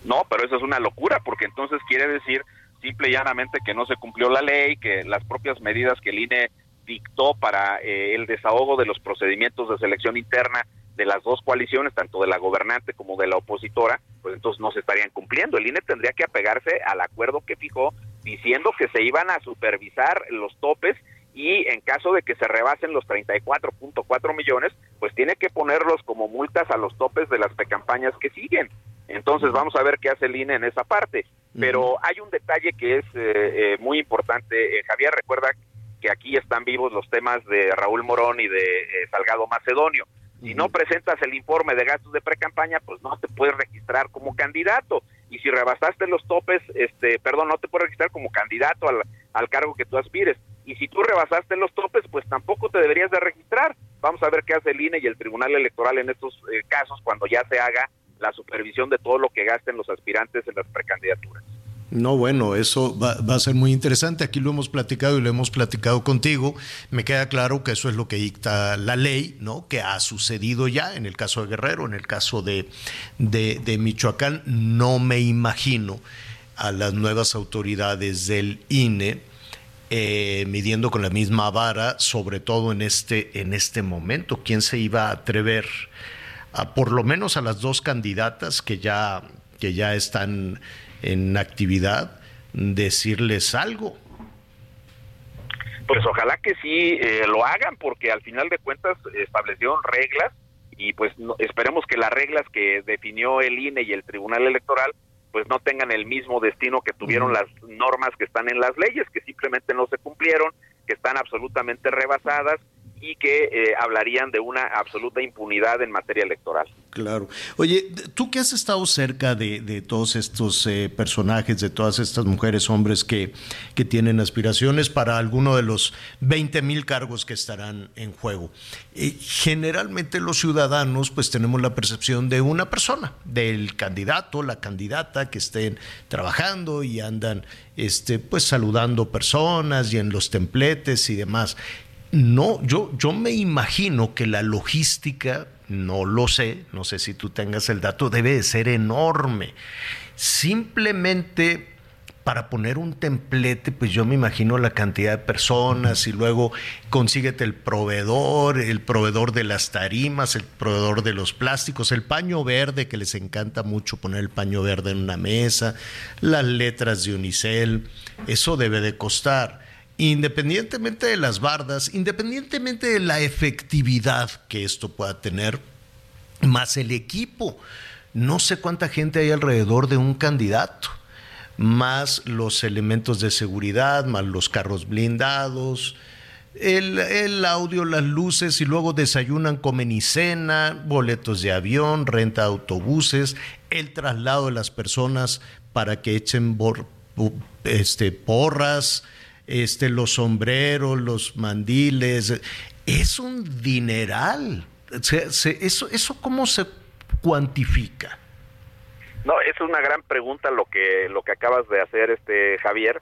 No, pero eso es una locura, porque entonces quiere decir simple y llanamente que no se cumplió la ley, que las propias medidas que el INE dictó para eh, el desahogo de los procedimientos de selección interna de las dos coaliciones, tanto de la gobernante como de la opositora, pues entonces no se estarían cumpliendo. El INE tendría que apegarse al acuerdo que fijó diciendo que se iban a supervisar los topes y en caso de que se rebasen los 34.4 millones, pues tiene que ponerlos como multas a los topes de las precampañas que siguen. Entonces vamos a ver qué hace el INE en esa parte. Pero hay un detalle que es eh, eh, muy importante. Eh, Javier, recuerda que aquí están vivos los temas de Raúl Morón y de Salgado Macedonio. Si no presentas el informe de gastos de precampaña, pues no te puedes registrar como candidato. Y si rebasaste los topes, este, perdón, no te puedes registrar como candidato al, al cargo que tú aspires. Y si tú rebasaste los topes, pues tampoco te deberías de registrar. Vamos a ver qué hace el INE y el Tribunal Electoral en estos casos cuando ya se haga la supervisión de todo lo que gasten los aspirantes en las precandidaturas. No, bueno, eso va, a ser muy interesante. Aquí lo hemos platicado y lo hemos platicado contigo. Me queda claro que eso es lo que dicta la ley, ¿no? Que ha sucedido ya en el caso de Guerrero, en el caso de, de, Michoacán. No me imagino a las nuevas autoridades del INE eh, midiendo con la misma vara, sobre todo en este, en este momento. ¿Quién se iba a atrever? por lo menos a las dos candidatas que ya, que ya están en actividad, decirles algo. Pues ojalá que sí eh, lo hagan, porque al final de cuentas establecieron reglas y pues esperemos que las reglas que definió el INE y el Tribunal Electoral pues no tengan el mismo destino que tuvieron las normas que están en las leyes, que simplemente no se cumplieron, que están absolutamente rebasadas y que eh, hablarían de una absoluta impunidad en materia electoral. Claro. Oye, tú que has estado cerca de, todos estos eh, personajes, de todas estas mujeres, hombres que, que tienen aspiraciones para alguno de los 20 mil cargos que estarán en juego. Eh, generalmente los ciudadanos pues tenemos la percepción de una persona, del candidato, la candidata que estén trabajando y andan este, pues saludando personas y en los templetes y demás. No, yo, yo me imagino que la logística, no lo sé, no sé si tú tengas el dato, debe de ser enorme. Simplemente para poner un templete, pues yo me imagino la cantidad de personas y luego consíguete el proveedor, el proveedor de las tarimas, el proveedor de los plásticos, el paño verde, que les encanta mucho poner el paño verde en una mesa, las letras de unicel, eso debe de costar independientemente de las bardas, independientemente de la efectividad que esto pueda tener, más el equipo. No sé cuánta gente hay alrededor de un candidato, más los elementos de seguridad, más los carros blindados, el, audio, las luces y luego desayunan, comen y cena, boletos de avión, renta de autobuses, el traslado de las personas para que echen este, porras, este, los sombreros, los mandiles. Es un dineral. eso, ¿Eso cómo se cuantifica? No, es una gran pregunta lo que, lo que acabas de hacer, este Javier.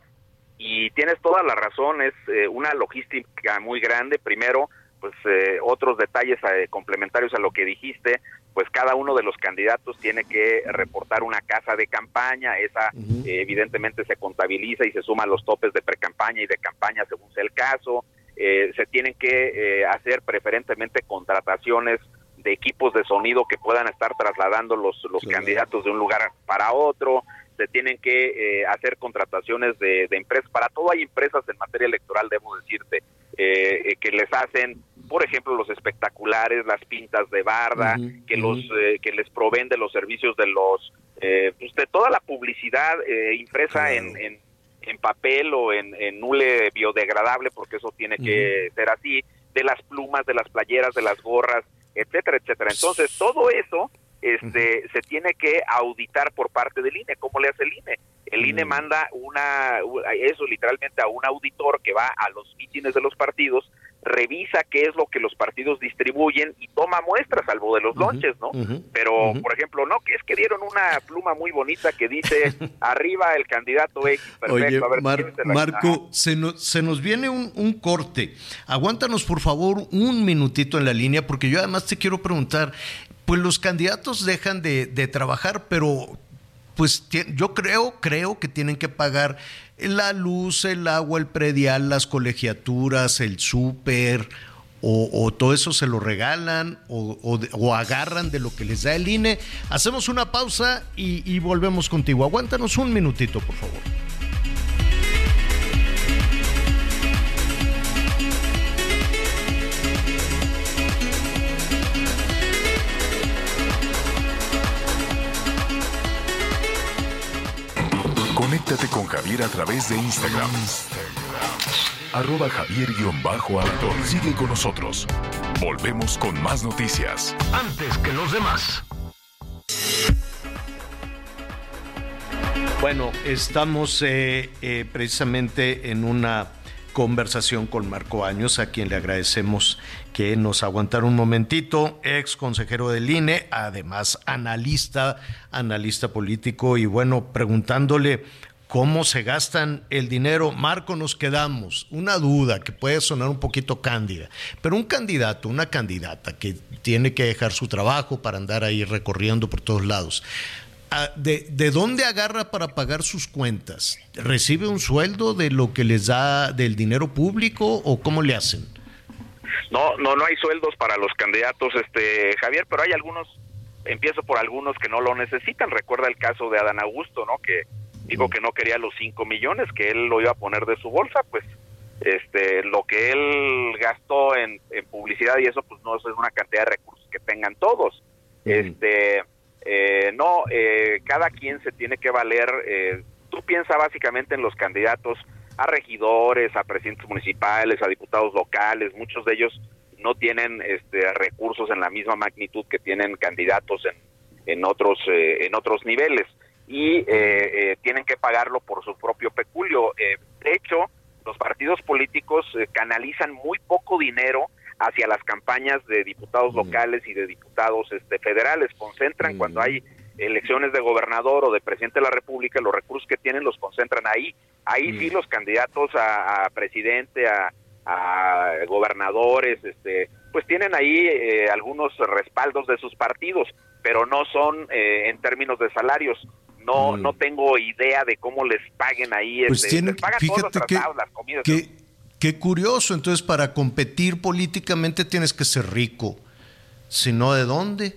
Y tienes toda la razón, es eh, una logística muy grande. Primero, pues eh, otros detalles eh, complementarios a lo que dijiste, pues cada uno de los candidatos tiene que reportar una casa de campaña, esa eh, evidentemente se contabiliza y se suma a los topes de pre-campaña y de campaña según sea el caso, se tienen que hacer preferentemente contrataciones de equipos de sonido que puedan estar trasladando los, los candidatos de un lugar para otro, se tienen que eh, hacer contrataciones de, de, empresas. Para todo hay empresas en materia electoral, debo decirte, eh, que les hacen, por ejemplo, los espectaculares, las pintas de barda, que los que les proveen de los servicios de los, pues de toda la publicidad impresa en, en, en, papel o en, en nule biodegradable, porque eso tiene que ser así, de las plumas, de las playeras, de las gorras, etcétera, etcétera. Entonces, todo eso este, se tiene que auditar por parte del INE. ¿Cómo le hace el INE? El INE manda una, eso literalmente a un auditor que va a los mítines de los partidos, revisa qué es lo que los partidos distribuyen y toma muestras, salvo de los lonches, ¿no? Pero, por ejemplo, no, que es que dieron una pluma muy bonita que dice arriba el candidato X. Perfecto, a ver, Marco, se nos, se nos viene un, un corte. Aguántanos, por favor, un minutito en la línea, porque yo además te quiero preguntar, pues los candidatos dejan de, trabajar, pero pues yo creo, creo que tienen que pagar la luz, el agua, el predial, las colegiaturas, el súper, o, todo eso se lo regalan o, agarran de lo que les da el INE. Hacemos una pausa y, y volvemos contigo. Aguántanos un minutito, por favor. Conéctate con Javier a través de Instagram. Arroba javier Sigue con nosotros. Volvemos con más noticias. Antes que los demás. Bueno, estamos eh, eh, precisamente en una conversación con Marco Años, a quien le agradecemos que nos aguantara un momentito, ex consejero del INE, además analista, analista político, y bueno, preguntándole cómo se gastan el dinero. Marco, nos quedamos. Una duda que puede sonar un poquito cándida, pero un candidato, una candidata que tiene que dejar su trabajo para andar ahí recorriendo por todos lados, Ah, ¿De, ¿De dónde agarra para pagar sus cuentas? ¿Recibe un sueldo de lo que les da del dinero público o cómo le hacen? No, no, no hay sueldos para los candidatos, este Javier, pero hay algunos, empiezo por algunos que no lo necesitan. Recuerda el caso de Adán Augusto, ¿no? Que dijo que no quería los 5 millones, que él lo iba a poner de su bolsa, pues este lo que él gastó en, publicidad y eso pues no es una cantidad de recursos que tengan todos. Este eh, no, eh, cada quien se tiene que valer. Eh, tú piensas básicamente en los candidatos a regidores, a presidentes municipales, a diputados locales. Muchos de ellos no tienen este, recursos en la misma magnitud que tienen candidatos en, en otros en otros niveles y tienen que pagarlo por su propio peculio. de hecho, los partidos políticos canalizan muy poco dinero hacia las campañas de diputados locales y de diputados este, federales. Concentran cuando hay elecciones de gobernador o de presidente de la República, los recursos que tienen los concentran ahí. Ahí sí los candidatos a, presidente, a, gobernadores, este, pues tienen ahí eh, algunos respaldos de sus partidos, pero no son eh, en términos de salarios. No, no tengo idea de cómo les paguen ahí. Pues este, les pagan todos los las comidas. Qué curioso, entonces para competir políticamente tienes que ser rico, si no, ¿de dónde?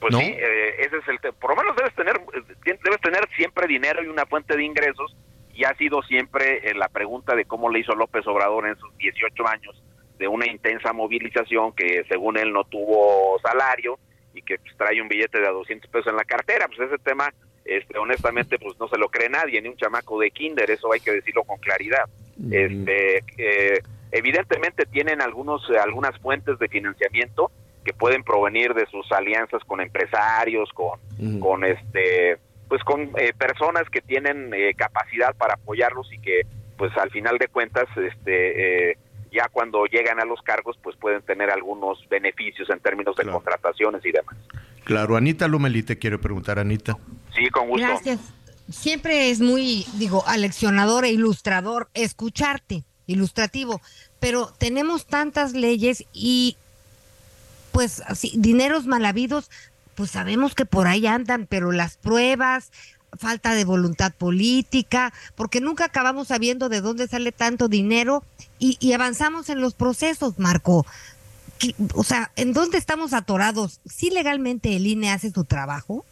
Pues sí, eh, ese es el por lo menos debes tener debes tener siempre dinero y una fuente de ingresos y ha sido siempre eh, la pregunta de cómo le hizo López Obrador en sus 18 años de una intensa movilización que según él no tuvo salario y que pues, trae un billete de a 200 pesos en la cartera, pues ese tema este honestamente pues no se lo cree nadie, ni un chamaco de kinder, eso hay que decirlo con claridad. Este, eh, evidentemente tienen algunos eh, algunas fuentes de financiamiento que pueden provenir de sus alianzas con empresarios, con, con este, pues con eh, personas que tienen capacidad para apoyarlos y que, pues al final de cuentas, este, ya cuando llegan a los cargos, pues pueden tener algunos beneficios en términos de contrataciones y demás. Claro, Anita Lumeli te quiero preguntar, Anita. Sí, con gusto. Gracias siempre es muy, digo, aleccionador e ilustrador escucharte, ilustrativo, pero tenemos tantas leyes y pues así, dineros mal habidos, pues sabemos que por ahí andan, pero las pruebas, falta de voluntad política, porque nunca acabamos sabiendo de dónde sale tanto dinero y, avanzamos en los procesos, Marco. O sea, ¿en dónde estamos atorados? ¿Sí legalmente el INE hace su trabajo?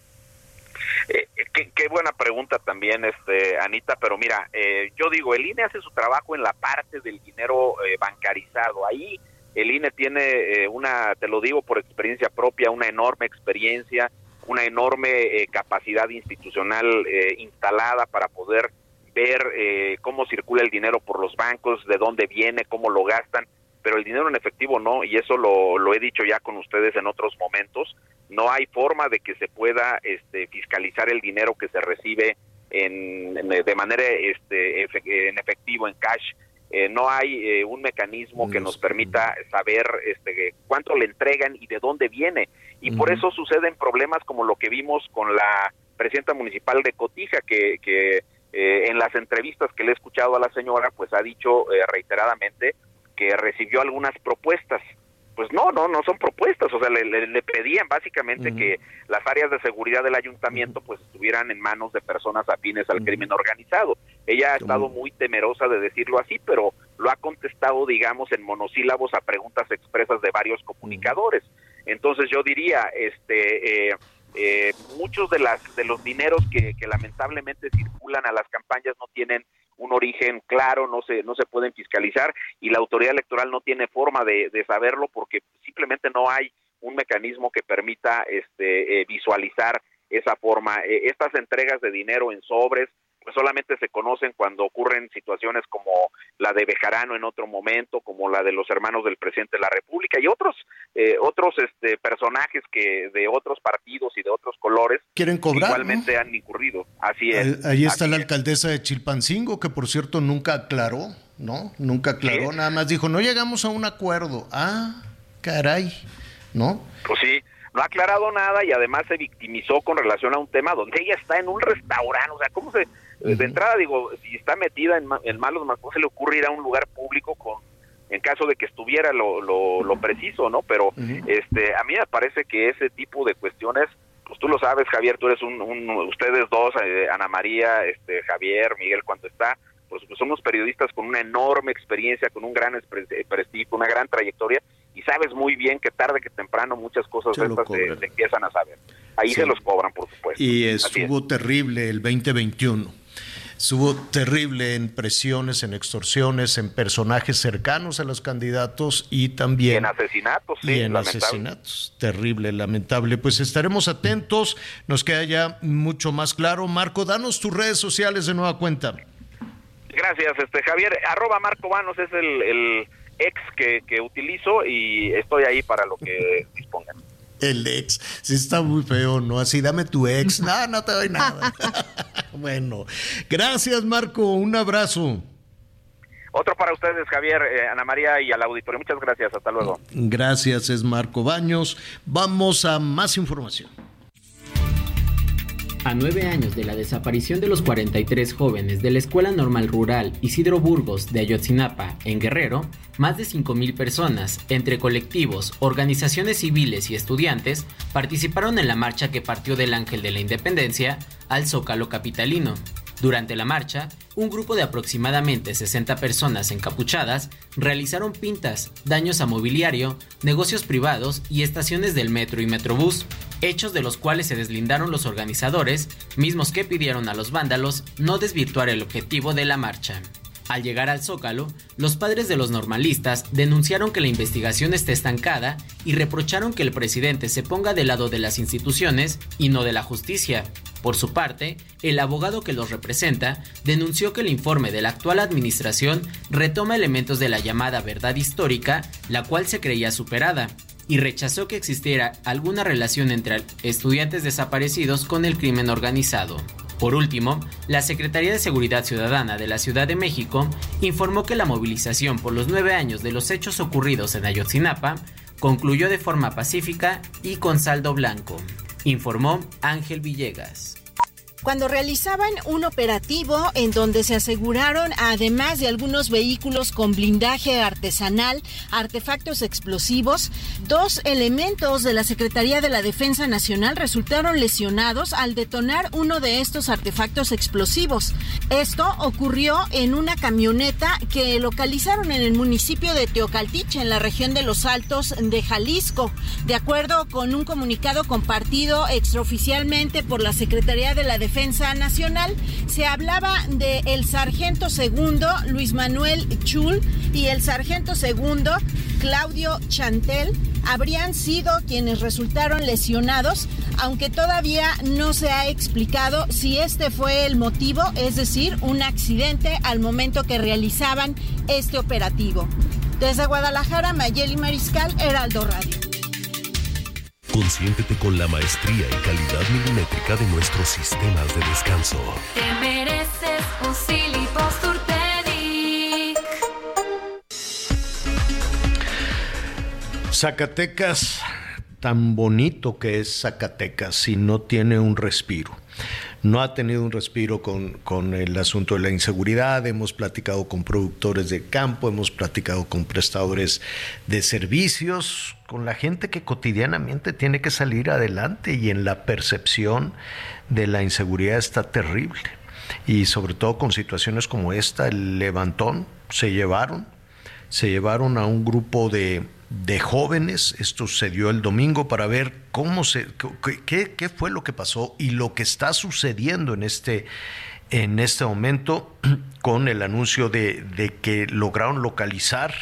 Eh, que, qué buena pregunta también, este, Anita, pero mira, eh, yo digo, el INE hace su trabajo en la parte del dinero eh, bancarizado. Ahí el INE tiene eh, una, te lo digo por experiencia propia, una enorme experiencia, una enorme capacidad institucional instalada para poder ver cómo circula el dinero por los bancos, de dónde viene, cómo lo gastan pero el dinero en efectivo no, y eso lo, lo he dicho ya con ustedes en otros momentos, no hay forma de que se pueda este, fiscalizar el dinero que se recibe en, de manera este, en efectivo, en cash. Eh, no hay eh, un mecanismo que nos permita saber este, cuánto le entregan y de dónde viene. Y por eso suceden problemas como lo que vimos con la presidenta municipal de Cotija, que, que eh, en las entrevistas que le he escuchado a la señora, pues ha dicho reiteradamente que recibió algunas propuestas. Pues no, no, no son propuestas, o sea, le, pedían básicamente que las áreas de seguridad del ayuntamiento pues estuvieran en manos de personas afines al crimen organizado. Ella ha estado muy temerosa de decirlo así, pero lo ha contestado, digamos, en monosílabos a preguntas expresas de varios comunicadores. Entonces yo diría, este, eh, eh, muchos de las de los dineros que, que lamentablemente circulan a las campañas no tienen un origen claro, no se, no se pueden fiscalizar y la autoridad electoral no tiene forma de, saberlo porque simplemente no hay un mecanismo que permita este, eh, visualizar esa forma. Eh, estas entregas de dinero en sobres, pues solamente se conocen cuando ocurren situaciones como la de Bejarano en otro momento, como la de los hermanos del presidente de la República y otros eh, otros este, personajes que de otros partidos y de otros colores quieren cobrar igualmente han incurrido. Así es. Ahí, está la alcaldesa de Chilpancingo que por cierto nunca aclaró, ¿no? Nunca aclaró, nada más dijo no llegamos a un acuerdo. Ah, caray, ¿no? Pues sí no ha aclarado nada y además se victimizó con relación a un tema donde ella está en un restaurante, o sea, ¿cómo se, de entrada digo, si está metida en, en malos ¿cómo se le ocurre ir a un lugar público con, en caso de que estuviera lo, lo, preciso, ¿no? Pero este, a mí me parece que ese tipo de cuestiones, pues tú lo sabes, Javier, tú eres un, ustedes dos, eh, Ana María, este, Javier, Miguel, cuando está, pues, somos periodistas con una enorme experiencia, con un gran prestigio, una gran trayectoria, y sabes muy bien que tarde que temprano muchas cosas de estas se, empiezan a saber. Ahí se los cobran, por supuesto. Y estuvo terrible el 2021 Estuvo terrible en presiones, en extorsiones, en personajes cercanos a los candidatos y también... en asesinatos, sí. Y en asesinatos. Terrible, lamentable. Pues estaremos atentos, nos queda ya mucho más claro. Marco, danos tus redes sociales de nueva cuenta. Gracias, este Javier. Arroba Marco Vanos es el, el ex que, que utilizo y estoy ahí para lo que dispongan. El ex. Sí, está muy feo, ¿no? Así, dame tu ex. No, no te doy nada. bueno, gracias, Marco. Un abrazo. Otro para ustedes, Javier, eh, Ana María y al auditorio. Muchas gracias. Hasta luego. Gracias, es Marco Baños. Vamos a más información. A nueve años de la desaparición de los 43 jóvenes de la Escuela Normal Rural Isidro Burgos de Ayotzinapa, en Guerrero, más de 5.000 personas, entre colectivos, organizaciones civiles y estudiantes, participaron en la marcha que partió del Ángel de la Independencia al Zócalo Capitalino. Durante la marcha, un grupo de aproximadamente 60 personas encapuchadas realizaron pintas, daños a mobiliario, negocios privados y estaciones del metro y metrobús, hechos de los cuales se deslindaron los organizadores, mismos que pidieron a los vándalos no desvirtuar el objetivo de la marcha. Al llegar al Zócalo, los padres de los normalistas denunciaron que la investigación está estancada y reprocharon que el presidente se ponga del lado de las instituciones y no de la justicia. Por su parte, el abogado que los representa denunció que el informe de la actual administración retoma elementos de la llamada verdad histórica, la cual se creía superada, y rechazó que existiera alguna relación entre estudiantes desaparecidos con el crimen organizado. Por último, la Secretaría de Seguridad Ciudadana de la Ciudad de México informó que la movilización por los nueve años de los hechos ocurridos en Ayotzinapa concluyó de forma pacífica y con saldo blanco, informó Ángel Villegas cuando realizaban un operativo en donde se aseguraron, además de algunos vehículos con blindaje artesanal, artefactos explosivos, dos elementos de la Secretaría de la Defensa Nacional resultaron lesionados al detonar uno de estos artefactos explosivos. Esto ocurrió en una camioneta que localizaron en el municipio de Teocaltiche, en la región de Los Altos de Jalisco. De acuerdo con un comunicado compartido extraoficialmente por la Secretaría de la Defensa Defensa Nacional. Se hablaba de el sargento segundo Luis Manuel Chul y el sargento segundo Claudio Chantel habrían sido quienes resultaron lesionados, aunque todavía no se ha explicado si este fue el motivo, es decir, un accidente al momento que realizaban este operativo. Desde Guadalajara, Mayeli Mariscal, Heraldo Radio. Consiéntete con la maestría y calidad milimétrica de nuestros sistemas de descanso. Te mereces un Zacatecas, tan bonito que es Zacatecas si no tiene un respiro. No ha tenido un respiro con, con, el asunto de la inseguridad. Hemos platicado con productores de campo, hemos platicado con prestadores de servicios, con la gente que cotidianamente tiene que salir adelante y en la percepción de la inseguridad está terrible. Y sobre todo con situaciones como esta, el levantón, se llevaron, se llevaron a un grupo de de jóvenes. Esto sucedió el domingo para ver cómo se, qué, qué, fue lo que pasó y lo que está sucediendo en este, en este momento con el anuncio de, de que lograron localizar,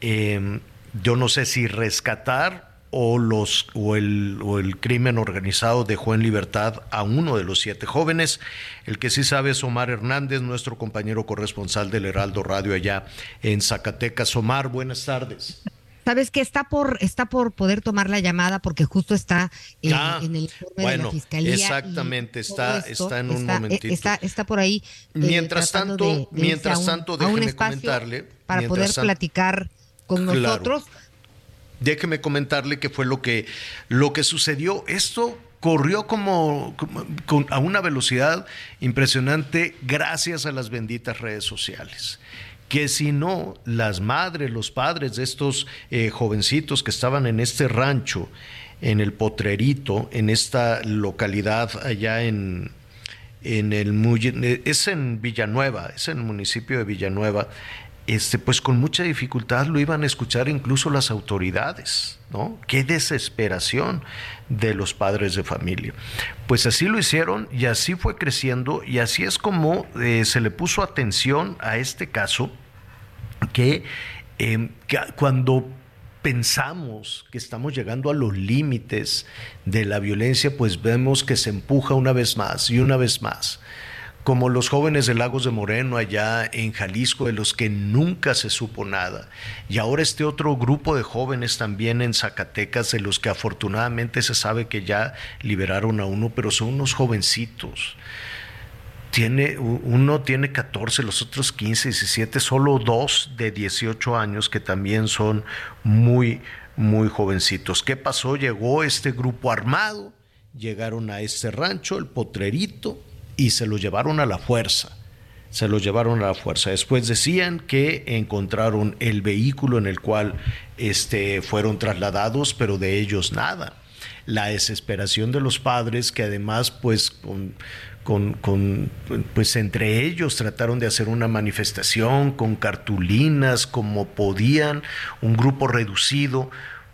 em, yo no sé si rescatar o, los, o, el, o el crimen organizado dejó en libertad a uno de los siete jóvenes. El que sí sabe es Omar Hernández, nuestro compañero corresponsal del Heraldo Radio allá en Zacatecas. Omar, buenas tardes. Sabes que está por está por poder tomar la llamada porque justo está en, el informe de la fiscalía. Exactamente, está está en un momentito. Está, está por ahí. Eh, mientras tanto, mientras tanto, déjeme comentarle para poder platicar con nosotros. Déjeme comentarle qué fue lo que lo que sucedió. Esto corrió como, a una velocidad impresionante gracias a las benditas redes sociales que si no, las madres, los padres de estos eh, jovencitos que estaban en este rancho, en el Potrerito, en esta localidad allá en, en el es en Villanueva, es en el municipio de Villanueva, este, pues con mucha dificultad lo iban a escuchar incluso las autoridades, ¿no? Qué desesperación de los padres de familia. Pues así lo hicieron y así fue creciendo y así es como eh, se le puso atención a este caso que, em, que cuando pensamos que estamos llegando a los límites de la violencia, pues vemos que se empuja una vez más y una vez más. Como los jóvenes de Lagos de Moreno allá en Jalisco, de los que nunca se supo nada. Y ahora este otro grupo de jóvenes también en Zacatecas, de los que afortunadamente se sabe que ya liberaron a uno, pero son unos jovencitos tiene, uno tiene 14, los otros 15, 17, solo dos de 18 años que también son muy, muy jovencitos. ¿Qué pasó? Llegó este grupo armado, llegaron a este rancho, el potrerito, y se lo llevaron a la fuerza. Se lo llevaron a la fuerza. Después decían que encontraron el vehículo en el cual este, fueron trasladados, pero de ellos nada. La desesperación de los padres que además pues con, con, pues entre ellos trataron de hacer una manifestación con cartulinas como podían, un grupo reducido,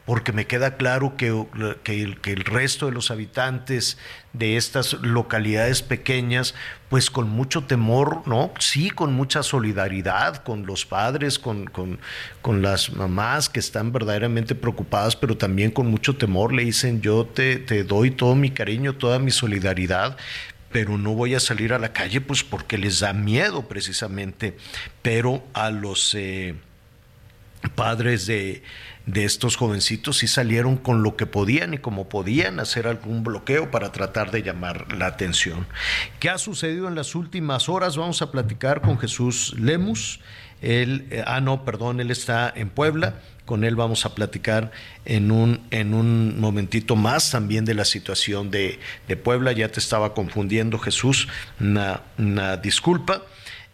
porque me queda claro que, que, el, resto de los habitantes de estas localidades pequeñas, pues con mucho temor, ¿no? Sí, con mucha solidaridad con los padres, con, con, con las mamás que están verdaderamente preocupadas, pero también con mucho temor le dicen, yo te, te doy todo mi cariño, toda mi solidaridad, pero no voy a salir a la calle pues porque les da miedo precisamente, pero a los eh, padres de, de estos jovencitos sí salieron con lo que podían y como podían hacer algún bloqueo para tratar de llamar la atención. ¿Qué ha sucedido en las últimas horas? Vamos a platicar con Jesús Lemus. Él, eh, ah, no, perdón, él está en Puebla con él vamos a platicar en un, en un momentito más también de la situación de, Puebla. Ya te estaba confundiendo, Jesús, una, disculpa.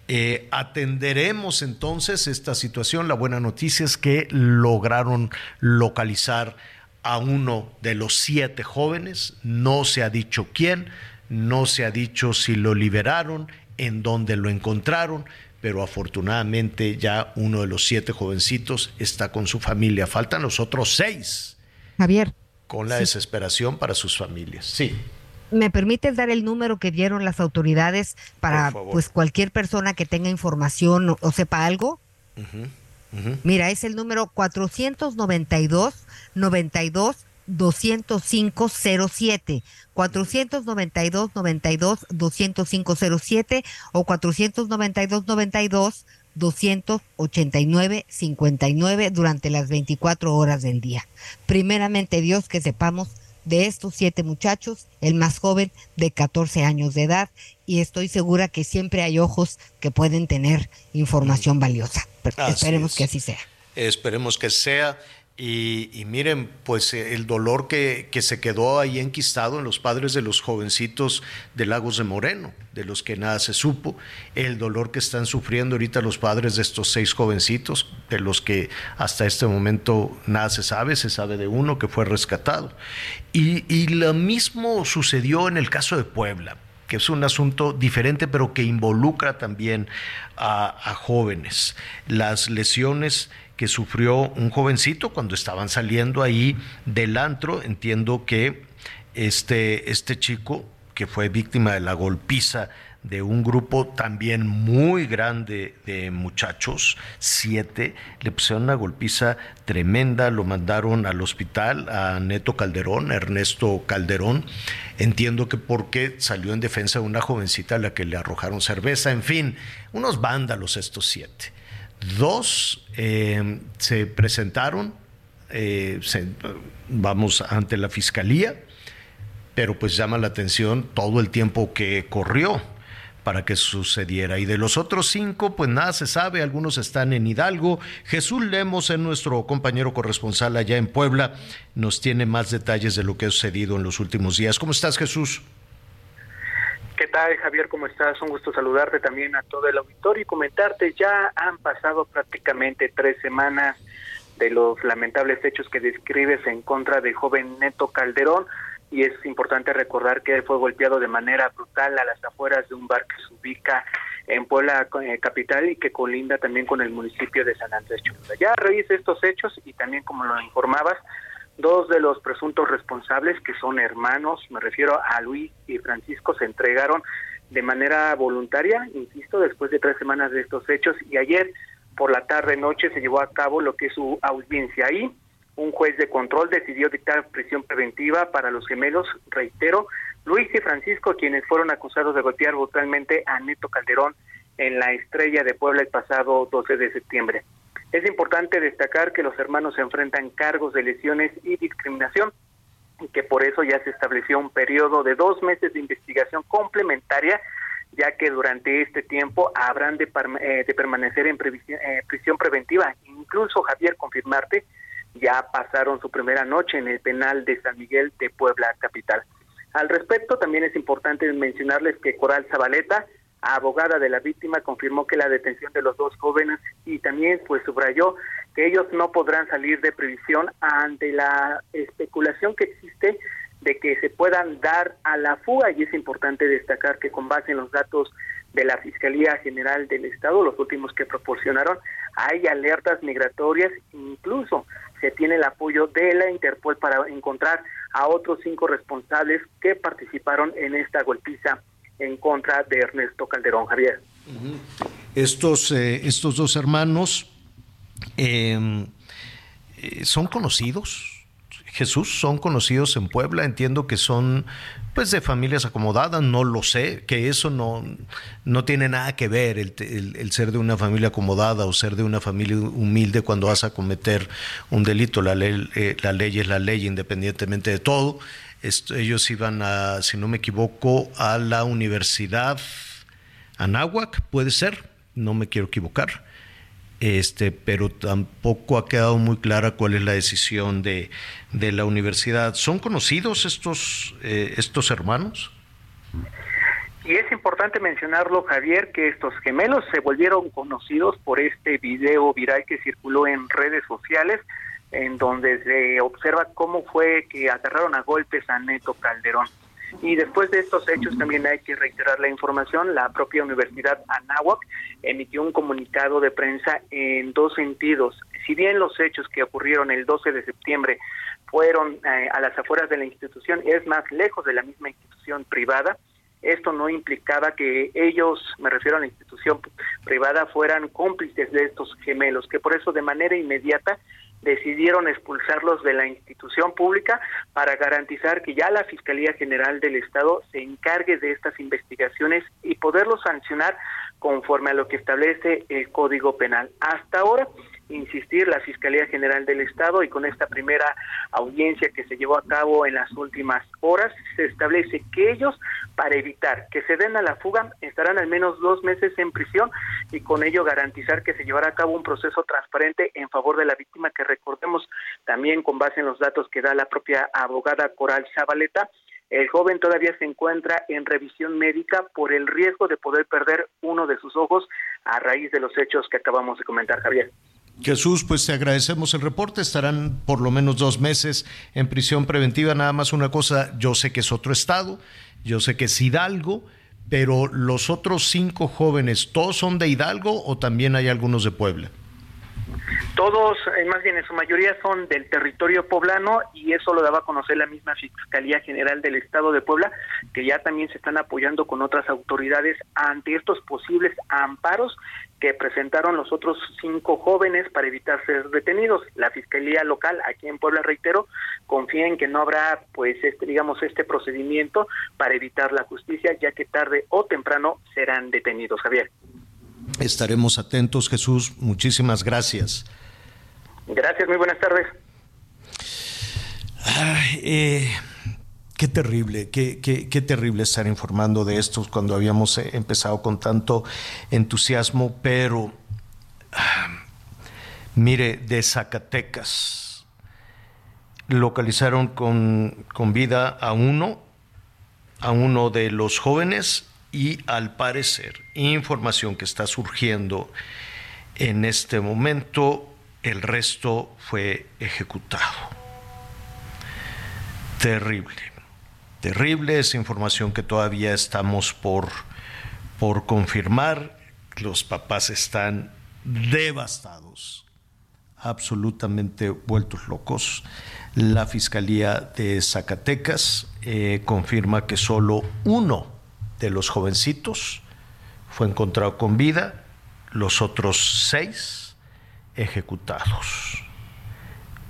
Eh, atenderemos entonces esta situación. La buena noticia es que lograron localizar a uno de los siete jóvenes. No se ha dicho quién, no se ha dicho si lo liberaron, en dónde lo encontraron, pero afortunadamente ya uno de los siete jovencitos está con su familia. Faltan los otros seis. Javier. Con la desesperación para sus familias. Sí. ¿Me permites dar el número que dieron las autoridades para pues cualquier persona que tenga información o, sepa algo? Mira, es el número 492 92 205 07 492 92 205 07 o 492 92 289 59 durante las 24 horas del día. Primeramente Dios que sepamos de estos siete muchachos, el más joven de 14 años de edad, y estoy segura que siempre hay ojos que pueden tener información valiosa. esperemos que así sea. Esperemos que sea. Y, miren, pues eh, el dolor que, que, se quedó ahí enquistado en los padres de los jovencitos de Lagos de Moreno, de los que nada se supo, el dolor que están sufriendo ahorita los padres de estos seis jovencitos, de los que hasta este momento nada se sabe, se sabe de uno que fue rescatado. Y, y lo mismo sucedió en el caso de Puebla que es un asunto diferente, pero que involucra también a, a jóvenes. Las lesiones que sufrió un jovencito cuando estaban saliendo ahí del antro. Entiendo que este, este chico, que fue víctima de la golpiza de un grupo también muy grande de muchachos, siete, le pusieron una golpiza tremenda, lo mandaron al hospital a Neto Calderón, Ernesto Calderón, entiendo que porque salió en defensa de una jovencita a la que le arrojaron cerveza, en fin, unos vándalos estos siete. Dos eh, se presentaron, eh, vamos, ante la fiscalía, pero pues llama la atención todo el tiempo que corrió para que sucediera. Y de los otros cinco, pues nada se sabe, algunos están en Hidalgo. Jesús Lemos, es nuestro compañero corresponsal allá en Puebla, nos tiene más detalles de lo que ha sucedido en los últimos días. ¿Cómo estás, Jesús? ¿Qué tal, Javier? ¿Cómo estás? Un gusto saludarte también a todo el auditorio y comentarte, ya han pasado prácticamente tres semanas de los lamentables hechos que describes en contra del joven Neto Calderón y es importante recordar que fue golpeado de manera brutal a las afueras de un bar que se ubica en Puebla eh, capital y que colinda también con el municipio de San Andrés Cholula. Ya a estos hechos y también como lo informabas, Dos de los presuntos responsables, que son hermanos, me refiero a Luis y Francisco, se entregaron de manera voluntaria, insisto, después de tres semanas de estos hechos y ayer por la tarde noche se llevó a cabo lo que es su audiencia ahí. Un juez de control decidió dictar prisión preventiva para los gemelos, reitero, Luis y Francisco, quienes fueron acusados de golpear brutalmente a Neto Calderón en la estrella de Puebla el pasado 12 de septiembre. Es importante destacar que los hermanos se enfrentan cargos de lesiones y discriminación y que por eso ya se estableció un periodo de dos meses de investigación complementaria, ya que durante este tiempo habrán de, eh, permanecer en eh, prisión preventiva. Incluso, Javier, confirmarte, ya pasaron su primera noche en el penal de San Miguel de Puebla Capital. Al respecto, también es importante mencionarles que Coral Zabaleta abogada de la víctima, confirmó que la detención de los dos jóvenes y también pues subrayó que ellos no podrán salir de previsión ante la especulación que existe de que se puedan dar a la fuga. Y es importante destacar que con base en los datos de la Fiscalía General del Estado, los últimos que proporcionaron, hay alertas migratorias, incluso se tiene el apoyo de la Interpol para encontrar a otros cinco responsables que participaron en esta golpiza en contra de Ernesto Calderón Javier. Estos, eh, estos dos hermanos em, eh, son conocidos. Jesús, son conocidos en Puebla, entiendo que son pues de familias acomodadas, no lo sé, que eso no, no tiene nada que ver el, ser de una familia acomodada o ser de una familia humilde cuando vas a cometer un delito. La ley, eh, la ley es la ley independientemente de todo ellos iban a, si no me equivoco, a la Universidad Anáhuac, puede ser, no me quiero equivocar. Este, pero tampoco ha quedado muy clara cuál es la decisión de, de la universidad. ¿Son conocidos estos, eh, estos hermanos? Y es importante mencionarlo, Javier, que estos gemelos se volvieron conocidos por este video viral que circuló en redes sociales, en donde se observa cómo fue que agarraron a golpes a Neto Calderón. Y después de estos hechos también hay que reiterar la información, la propia Universidad Anáhuac emitió un comunicado de prensa en dos sentidos. Si bien los hechos que ocurrieron el 12 de septiembre fueron eh, a las afueras de la institución, es más lejos de la misma institución privada. Esto no implicaba que ellos, me refiero a la institución privada, fueran cómplices de estos gemelos, que por eso de manera inmediata decidieron expulsarlos de la institución pública para garantizar que ya la Fiscalía General del Estado se encargue de estas investigaciones y poderlos sancionar conforme a lo que establece el Código Penal. Hasta ahora, insistir, la Fiscalía General del Estado y con esta primera audiencia que se llevó a cabo en las últimas horas, se establece que ellos, para evitar que se den a la fuga, estarán al menos dos meses en prisión y con ello garantizar que se llevará a cabo un proceso transparente en favor de la víctima, que recordemos también con base en los datos que da la propia abogada Coral Zabaleta, el joven todavía se encuentra en revisión médica por el riesgo de poder perder uno de sus ojos a raíz de los hechos que acabamos de comentar, Javier. Jesús, pues te agradecemos el reporte. Estarán por lo menos dos meses en prisión preventiva. Nada más una cosa, yo sé que es otro estado, yo sé que es Hidalgo, pero los otros cinco jóvenes, ¿todos son de Hidalgo o también hay algunos de Puebla? Todos, eh, más bien en su mayoría, son del territorio poblano y eso lo daba a conocer la misma Fiscalía General del Estado de Puebla, que ya también se están apoyando con otras autoridades ante estos posibles amparos que presentaron los otros cinco jóvenes para evitar ser detenidos. La Fiscalía Local, aquí en Puebla, reitero, confía en que no habrá, pues, este, digamos, este procedimiento para evitar la justicia, ya que tarde o temprano serán detenidos. Javier. Estaremos atentos, Jesús. Muchísimas gracias. Gracias, muy buenas tardes. Eh, qué terrible, qué, qué, terrible estar informando de esto cuando habíamos eh, empezado con tanto entusiasmo, pero ah, mire, de Zacatecas localizaron con, con vida a uno, a uno de los jóvenes y al parecer, información que está surgiendo en este momento, el resto fue ejecutado. Terrible, terrible esa información que todavía estamos por, por confirmar. Los papás están devastados, absolutamente vueltos locos. La Fiscalía de Zacatecas eh, confirma que solo uno de los jovencitos fue encontrado con vida, los otros seis ejecutados.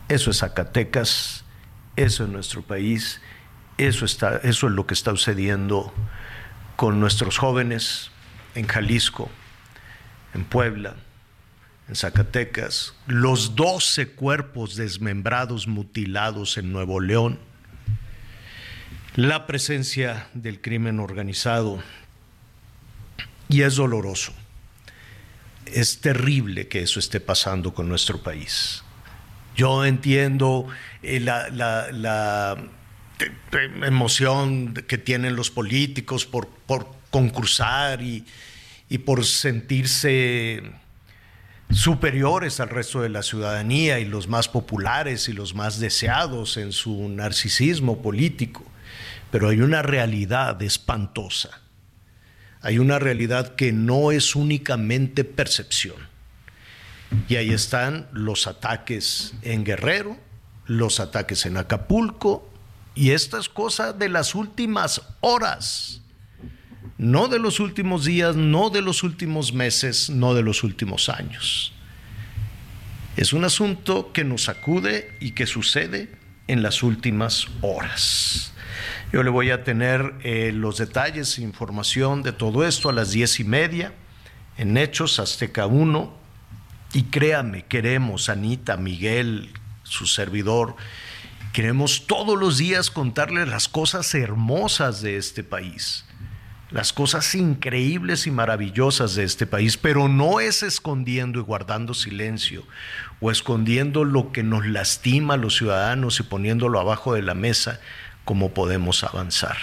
Eso es Zacatecas, eso es nuestro país, eso, está, eso es lo que está sucediendo con nuestros jóvenes en Jalisco, en Puebla, en Zacatecas, los doce cuerpos desmembrados, mutilados en Nuevo León, la presencia del crimen organizado y es doloroso. Es terrible que eso esté pasando con nuestro país. Yo entiendo eh, la, emoción que tienen los políticos por, concursar y, y por sentirse superiores al resto de la ciudadanía y los más populares y los más deseados en su narcisismo político pero hay una realidad espantosa. Hay una realidad que no es únicamente percepción. Y ahí están los ataques en Guerrero, los ataques en Acapulco, y estas cosas de las últimas horas, no de los últimos días, no de los últimos meses, no de los últimos años. Es un asunto que nos acude y que sucede en las últimas horas. Yo le voy a tener eh, los detalles, información de todo esto a las diez y media en Hechos Azteca 1. Y créame, queremos, Anita, Miguel, su servidor, queremos todos los días contarles las cosas hermosas de este país, las cosas increíbles y maravillosas de este país, pero no es escondiendo y guardando silencio o escondiendo lo que nos lastima a los ciudadanos y poniéndolo abajo de la mesa cómo podemos avanzar.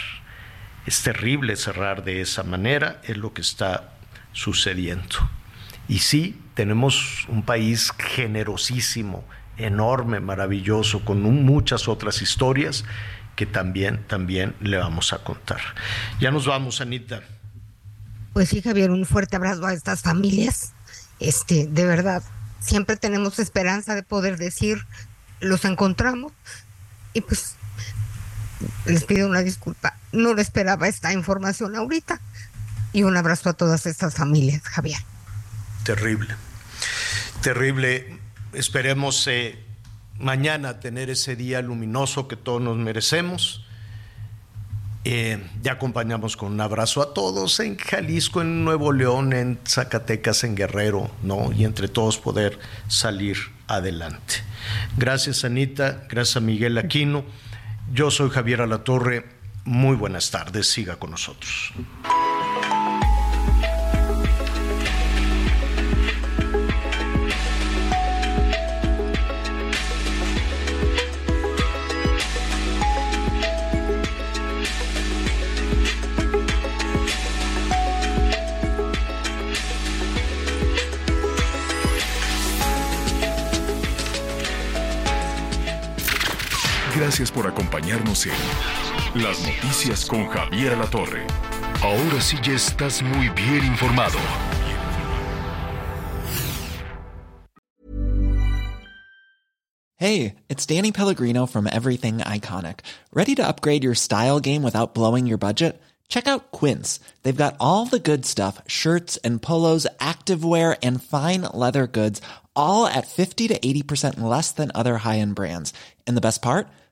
Es terrible cerrar de esa manera, es lo que está sucediendo. Y sí, tenemos un país generosísimo, enorme, maravilloso, con muchas otras historias que también, también le vamos a contar. Ya nos vamos, Anita. Pues sí, Javier, un fuerte abrazo a estas familias. Este, de verdad, siempre tenemos esperanza de poder decir, los encontramos, Y pues les pido una disculpa. No le esperaba esta información ahorita. Y un abrazo a todas estas familias, Javier. Terrible. Terrible. Esperemos eh, mañana tener ese día luminoso que todos nos merecemos. Eh, ya acompañamos con un abrazo a todos en Jalisco, en Nuevo León, en Zacatecas, en Guerrero, ¿no? Y entre todos poder salir adelante. Gracias, Anita. Gracias Miguel Aquino. Yo soy Javier Alatorre. Muy buenas tardes. Siga con nosotros. Gracias por acompañarnos en Las Noticias con Javier La Torre. Ahora sí ya estás muy bien informado. Hey, it's Danny Pellegrino from Everything Iconic. Ready to upgrade your style game without blowing your budget? Check out Quince. They've got all the good stuff shirts and polos, activewear, and fine leather goods, all at 50 to 80% less than other high end brands. And the best part?